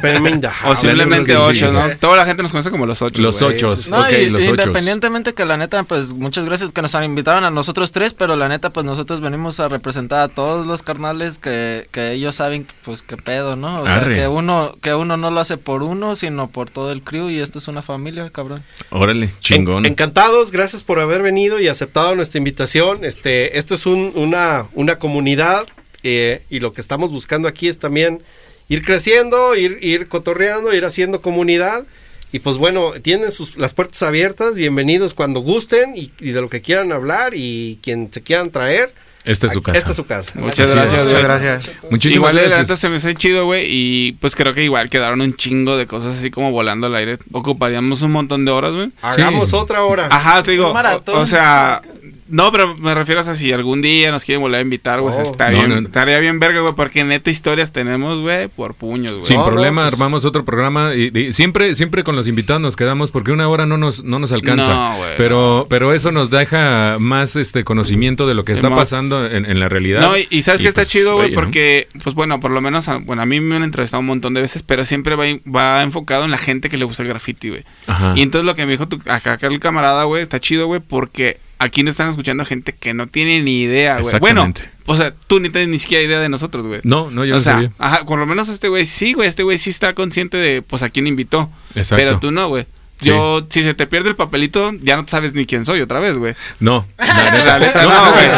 PM in the O house. simplemente sí, 8, sí. ¿no? Toda la gente nos conoce como los 8. Los 8. No, ok, y- los 8. independientemente que la neta, pues muchas gracias que nos han invitaron a nosotros tres, pero la neta, pues nosotros venimos a representar a todos los carnales que, que ellos saben, pues qué pedo, ¿no? O sea, que uno, que uno no lo hace por uno, sino por todo el crew y esto es una familia, cabrón. Órale, En- chingón. encantados, gracias por haber venido y aceptado nuestra invitación. Este, esto es un- una, una comunidad eh, y lo que estamos buscando aquí es también ir creciendo, ir, ir cotorreando, ir haciendo comunidad. Y pues bueno, tienen sus, las puertas abiertas, bienvenidos cuando gusten y, y de lo que quieran hablar y quien se quieran traer. Esta es su casa. Esta es su casa. Muchas gracias. Muchas gracias. Muchísimas igual, la gracias. neta se me hace chido, güey. Y pues creo que igual quedaron un chingo de cosas así como volando al aire. Ocuparíamos un montón de horas, güey. Hagamos Sí. otra hora. Ajá, te digo. Un maratón. O, o sea, no, pero me refiero a si algún día nos quieren volver a invitar, güey. o sea, Oh. estaría, No, bien, no. estaría bien verga, güey. Porque neta historias tenemos, güey, por puños, güey. Sin No, problema, pues- armamos otro programa y, y siempre, siempre con los invitados nos quedamos porque una hora no nos, no nos alcanza. No, güey, pero, pero eso nos deja más este conocimiento de lo que está pasando en, en la realidad. No, y, y sabes que está pues, chido, güey, porque, pues bueno, por lo menos, a- bueno, a mí me han entrevistado un montón de veces, pero siempre va, va enfocado en la gente que le gusta el graffiti, güey. Ajá. Y entonces lo que me dijo tu, acá, acá el camarada, güey, está chido, güey, porque aquí nos están escuchando gente que no tiene ni idea, güey. Bueno, o sea, tú ni tienes ni siquiera idea de nosotros, güey. No, no, yo o no sea, sabía. ajá, por lo menos este güey sí, güey, este güey sí está consciente de, pues, a quién invitó. Exacto. Pero tú no, güey. Sí. Yo, si se te pierde el papelito, ya no sabes ni quién soy otra vez, güey. No, La neta, no, no, güey.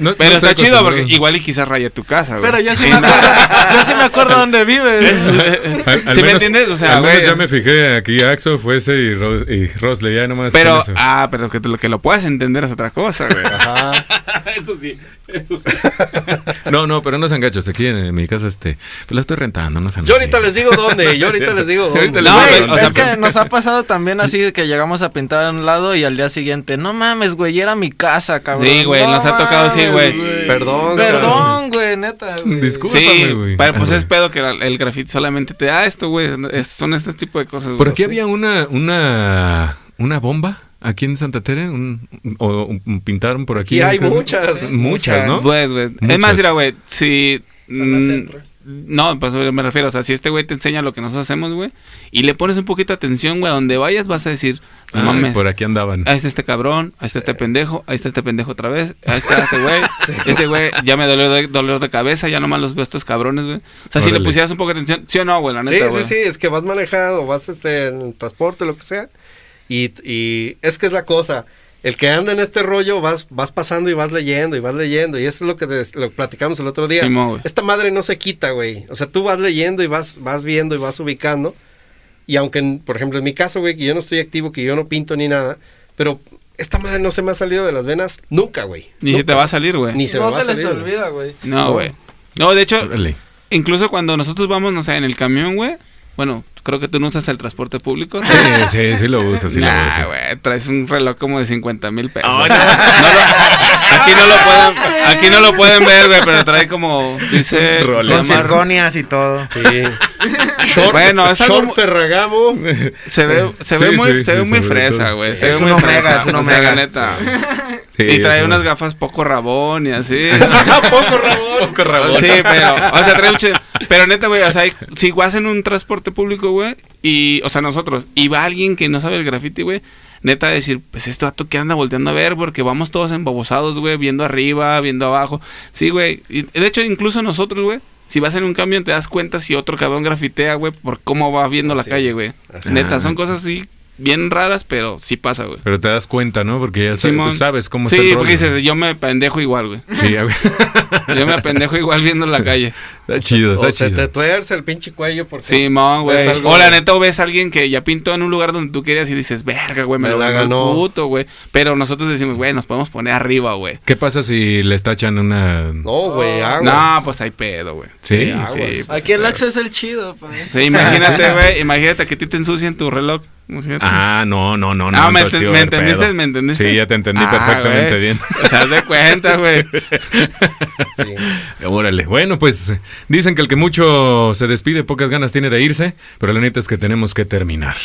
no, Pero está chido porque igual y quizás raya tu casa, güey. Pero yo sí me acuerdo, yo sí me acuerdo dónde vives. Al- al ¿Sí me entiendes? O sea, al menos güey, ya me fijé aquí Axo, fue ese y, Ro- y Rosley, ya nomás. Pero, eso. ah, pero que, te lo, que lo puedas entender es otra cosa, güey. Ajá. eso sí, eso sí. No, no, pero no sean gachos. Aquí en, mi casa, este, pues la estoy rentando, no sean Yo ahorita les digo dónde, yo ahorita les digo dónde. No, o sea, es que nos ha pasado también así de que llegamos a pintar a un lado y al día siguiente, no mames, güey, era mi casa, cabrón. Sí, güey, No nos ha tocado así, güey. Perdón, Perdón, güey, neta, güey. Discúlpame, Sí, güey. pero pues Ah, es pedo que el graffiti solamente te da esto, güey. Es- son este tipo de cosas, güey. Por aquí Sí. había una, una, una bomba aquí en Santa Tere, un, o un- pintaron por aquí. Aquí hay muchas. Muchas, ¿no? Pues, güey. Es más, mira, güey, si... Zona mm, centro. No, pues me refiero, o sea, si este güey te enseña lo que nosotros hacemos, güey, y le pones un poquito de atención, güey, a donde vayas vas a decir, no Ay, mames, por aquí andaban. ahí está este cabrón, ahí está este pendejo, ahí está este pendejo otra vez, ahí está este güey, este güey ya me dolió de, dolor de cabeza, ya nomás los veo estos cabrones, güey. O sea, si le pusieras un poco de atención, sí o no, güey, la Sí, neta, sí, güey. sí, es que vas manejando, vas este, en el transporte, lo que sea. Y, y es que es la cosa. El que anda en este rollo, vas, vas pasando y vas leyendo y vas leyendo. Y eso es lo que, des- lo platicamos el otro día. Esta madre no se quita, güey. O sea, tú vas leyendo y vas, vas viendo y vas ubicando. Y aunque, por ejemplo, en mi caso, güey, que yo no estoy activo, que yo no pinto ni nada, pero esta madre no se me ha salido de las venas nunca, güey. Ni se Nunca. te va a salir, güey. Ni se me no va a se les salir, güey. olvida, güey. No, güey. No, de hecho, incluso cuando nosotros vamos, no sé, en el camión, güey, bueno, creo que tú no usas el transporte público. Sí, sí, sí lo uso, sí lo Nah, uso. güey, traes un reloj como de 50 mil pesos. No lo- aquí, no lo pueden, aquí no lo pueden ver, güey, pero trae como, dice... Con circonias y todo. Sí. Short, Bueno, es algo short Ferragamo. Se ve, se Sí, ve muy, sí, se ve sí, muy fresa, güey. Sí. se Es ve un muy omega, fresa, es un omega. neta. Sí, y trae unas gafas poco rabón y así. Poco Ramón. Poco rabón. Sí, pero, o sea, trae un ch- Pero neta, güey, o sea, si vas en un transporte público, güey, y, o sea, nosotros, y va alguien que no sabe el graffiti, güey, neta decir, pues este vato que anda volteando a ver, porque vamos todos embabosados, güey, viendo arriba, viendo abajo. Sí, güey. De hecho, incluso nosotros, güey, si vas en un camión te das cuenta si otro cabrón grafitea, güey, por cómo va viendo Así la calle, güey. Neta, son cosas así bien raras, pero sí pasa, güey. Pero te das cuenta, ¿no? Porque ya sabes, Simón. sabes cómo Sí, está el rollo. porque dices, yo me pendejo igual, güey. Sí, güey. Yo me pendejo igual viendo la calle. está chido, está O se chido. te tuerce el pinche cuello porque Sí, mon, güey. algo- O la neta, o ves a alguien que ya pintó en un lugar donde tú querías y dices, verga, güey, me, Me lo la ganó. puto, güey. Pero nosotros decimos, güey, nos podemos poner arriba, güey. ¿Qué pasa si les tachan una... No, güey, aguas. No, pues hay pedo, güey. Sí, aguas. Aquí el Axe es el chido, pues. Sí, imagínate, güey. Imagínate que a ti te ensucian tu reloj. Imagínate. Ah, no, no, no, no. Ah, me, a me entendiste, pedo. me entendiste. Sí, ya te entendí Ah, perfectamente güey. bien. O sea, haz de cuenta, güey. Sí. Órale. Bueno, pues dicen que el que mucho se despide, pocas ganas tiene de irse, pero la neta es que tenemos que terminar,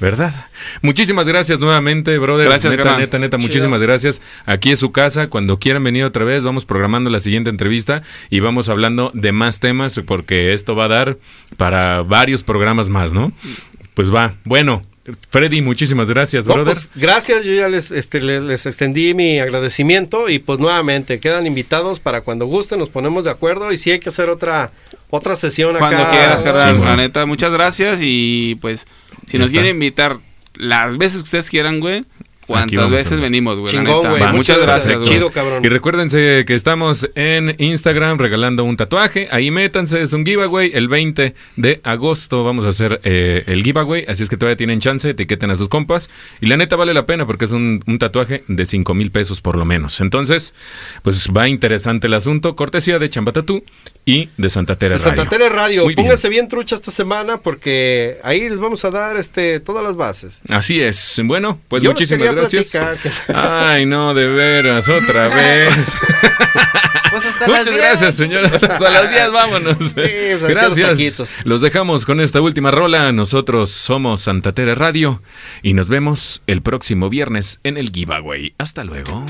¿verdad? Muchísimas gracias nuevamente, brother. Gracias, neta, neta, neta, Chido. muchísimas gracias. Aquí es su casa. Cuando quieran venir otra vez, vamos programando la siguiente entrevista y vamos hablando de más temas porque esto va a dar para varios programas más, ¿no? Pues va. Bueno, Freddy, muchísimas gracias, No, brother. pues, gracias, yo ya les, este, le- les, extendí mi agradecimiento y pues nuevamente quedan invitados para cuando gusten, nos ponemos de acuerdo y si hay que hacer otra otra sesión acá. Cuando quieras, carnal. Sí, la neta, muchas gracias. Y pues, si Ya nos quieren invitar las veces que ustedes quieran, güey, Vamos, veces venimos, güey. Chingón, güey. Muchas gracias, güey. Chido, cabrón. Y recuérdense que estamos en Instagram regalando un tatuaje. Ahí métanse, es un giveaway. El 20 de agosto vamos a hacer eh, el giveaway. Así es que todavía tienen chance, etiqueten a sus compas. Y la neta vale la pena porque es un, un tatuaje de 5 mil pesos por lo menos. Entonces, pues va interesante el asunto. Cortesía de Chambatatú y de Santa Tere De Santa Radio. Tere Radio, Muy pónganse bien. trucha esta semana porque ahí les vamos a dar este todas las bases. Así es. Bueno, pues Yo muchísimas quería gracias. Ay, no, de veras, otra vez. Pues hasta Muchas 10. gracias, señoras. Hasta las 10, vámonos. pues, los gracias. Los dejamos con esta última rola. Nosotros somos Santa Tere Radio y nos vemos el próximo viernes en el giveaway. Hasta luego.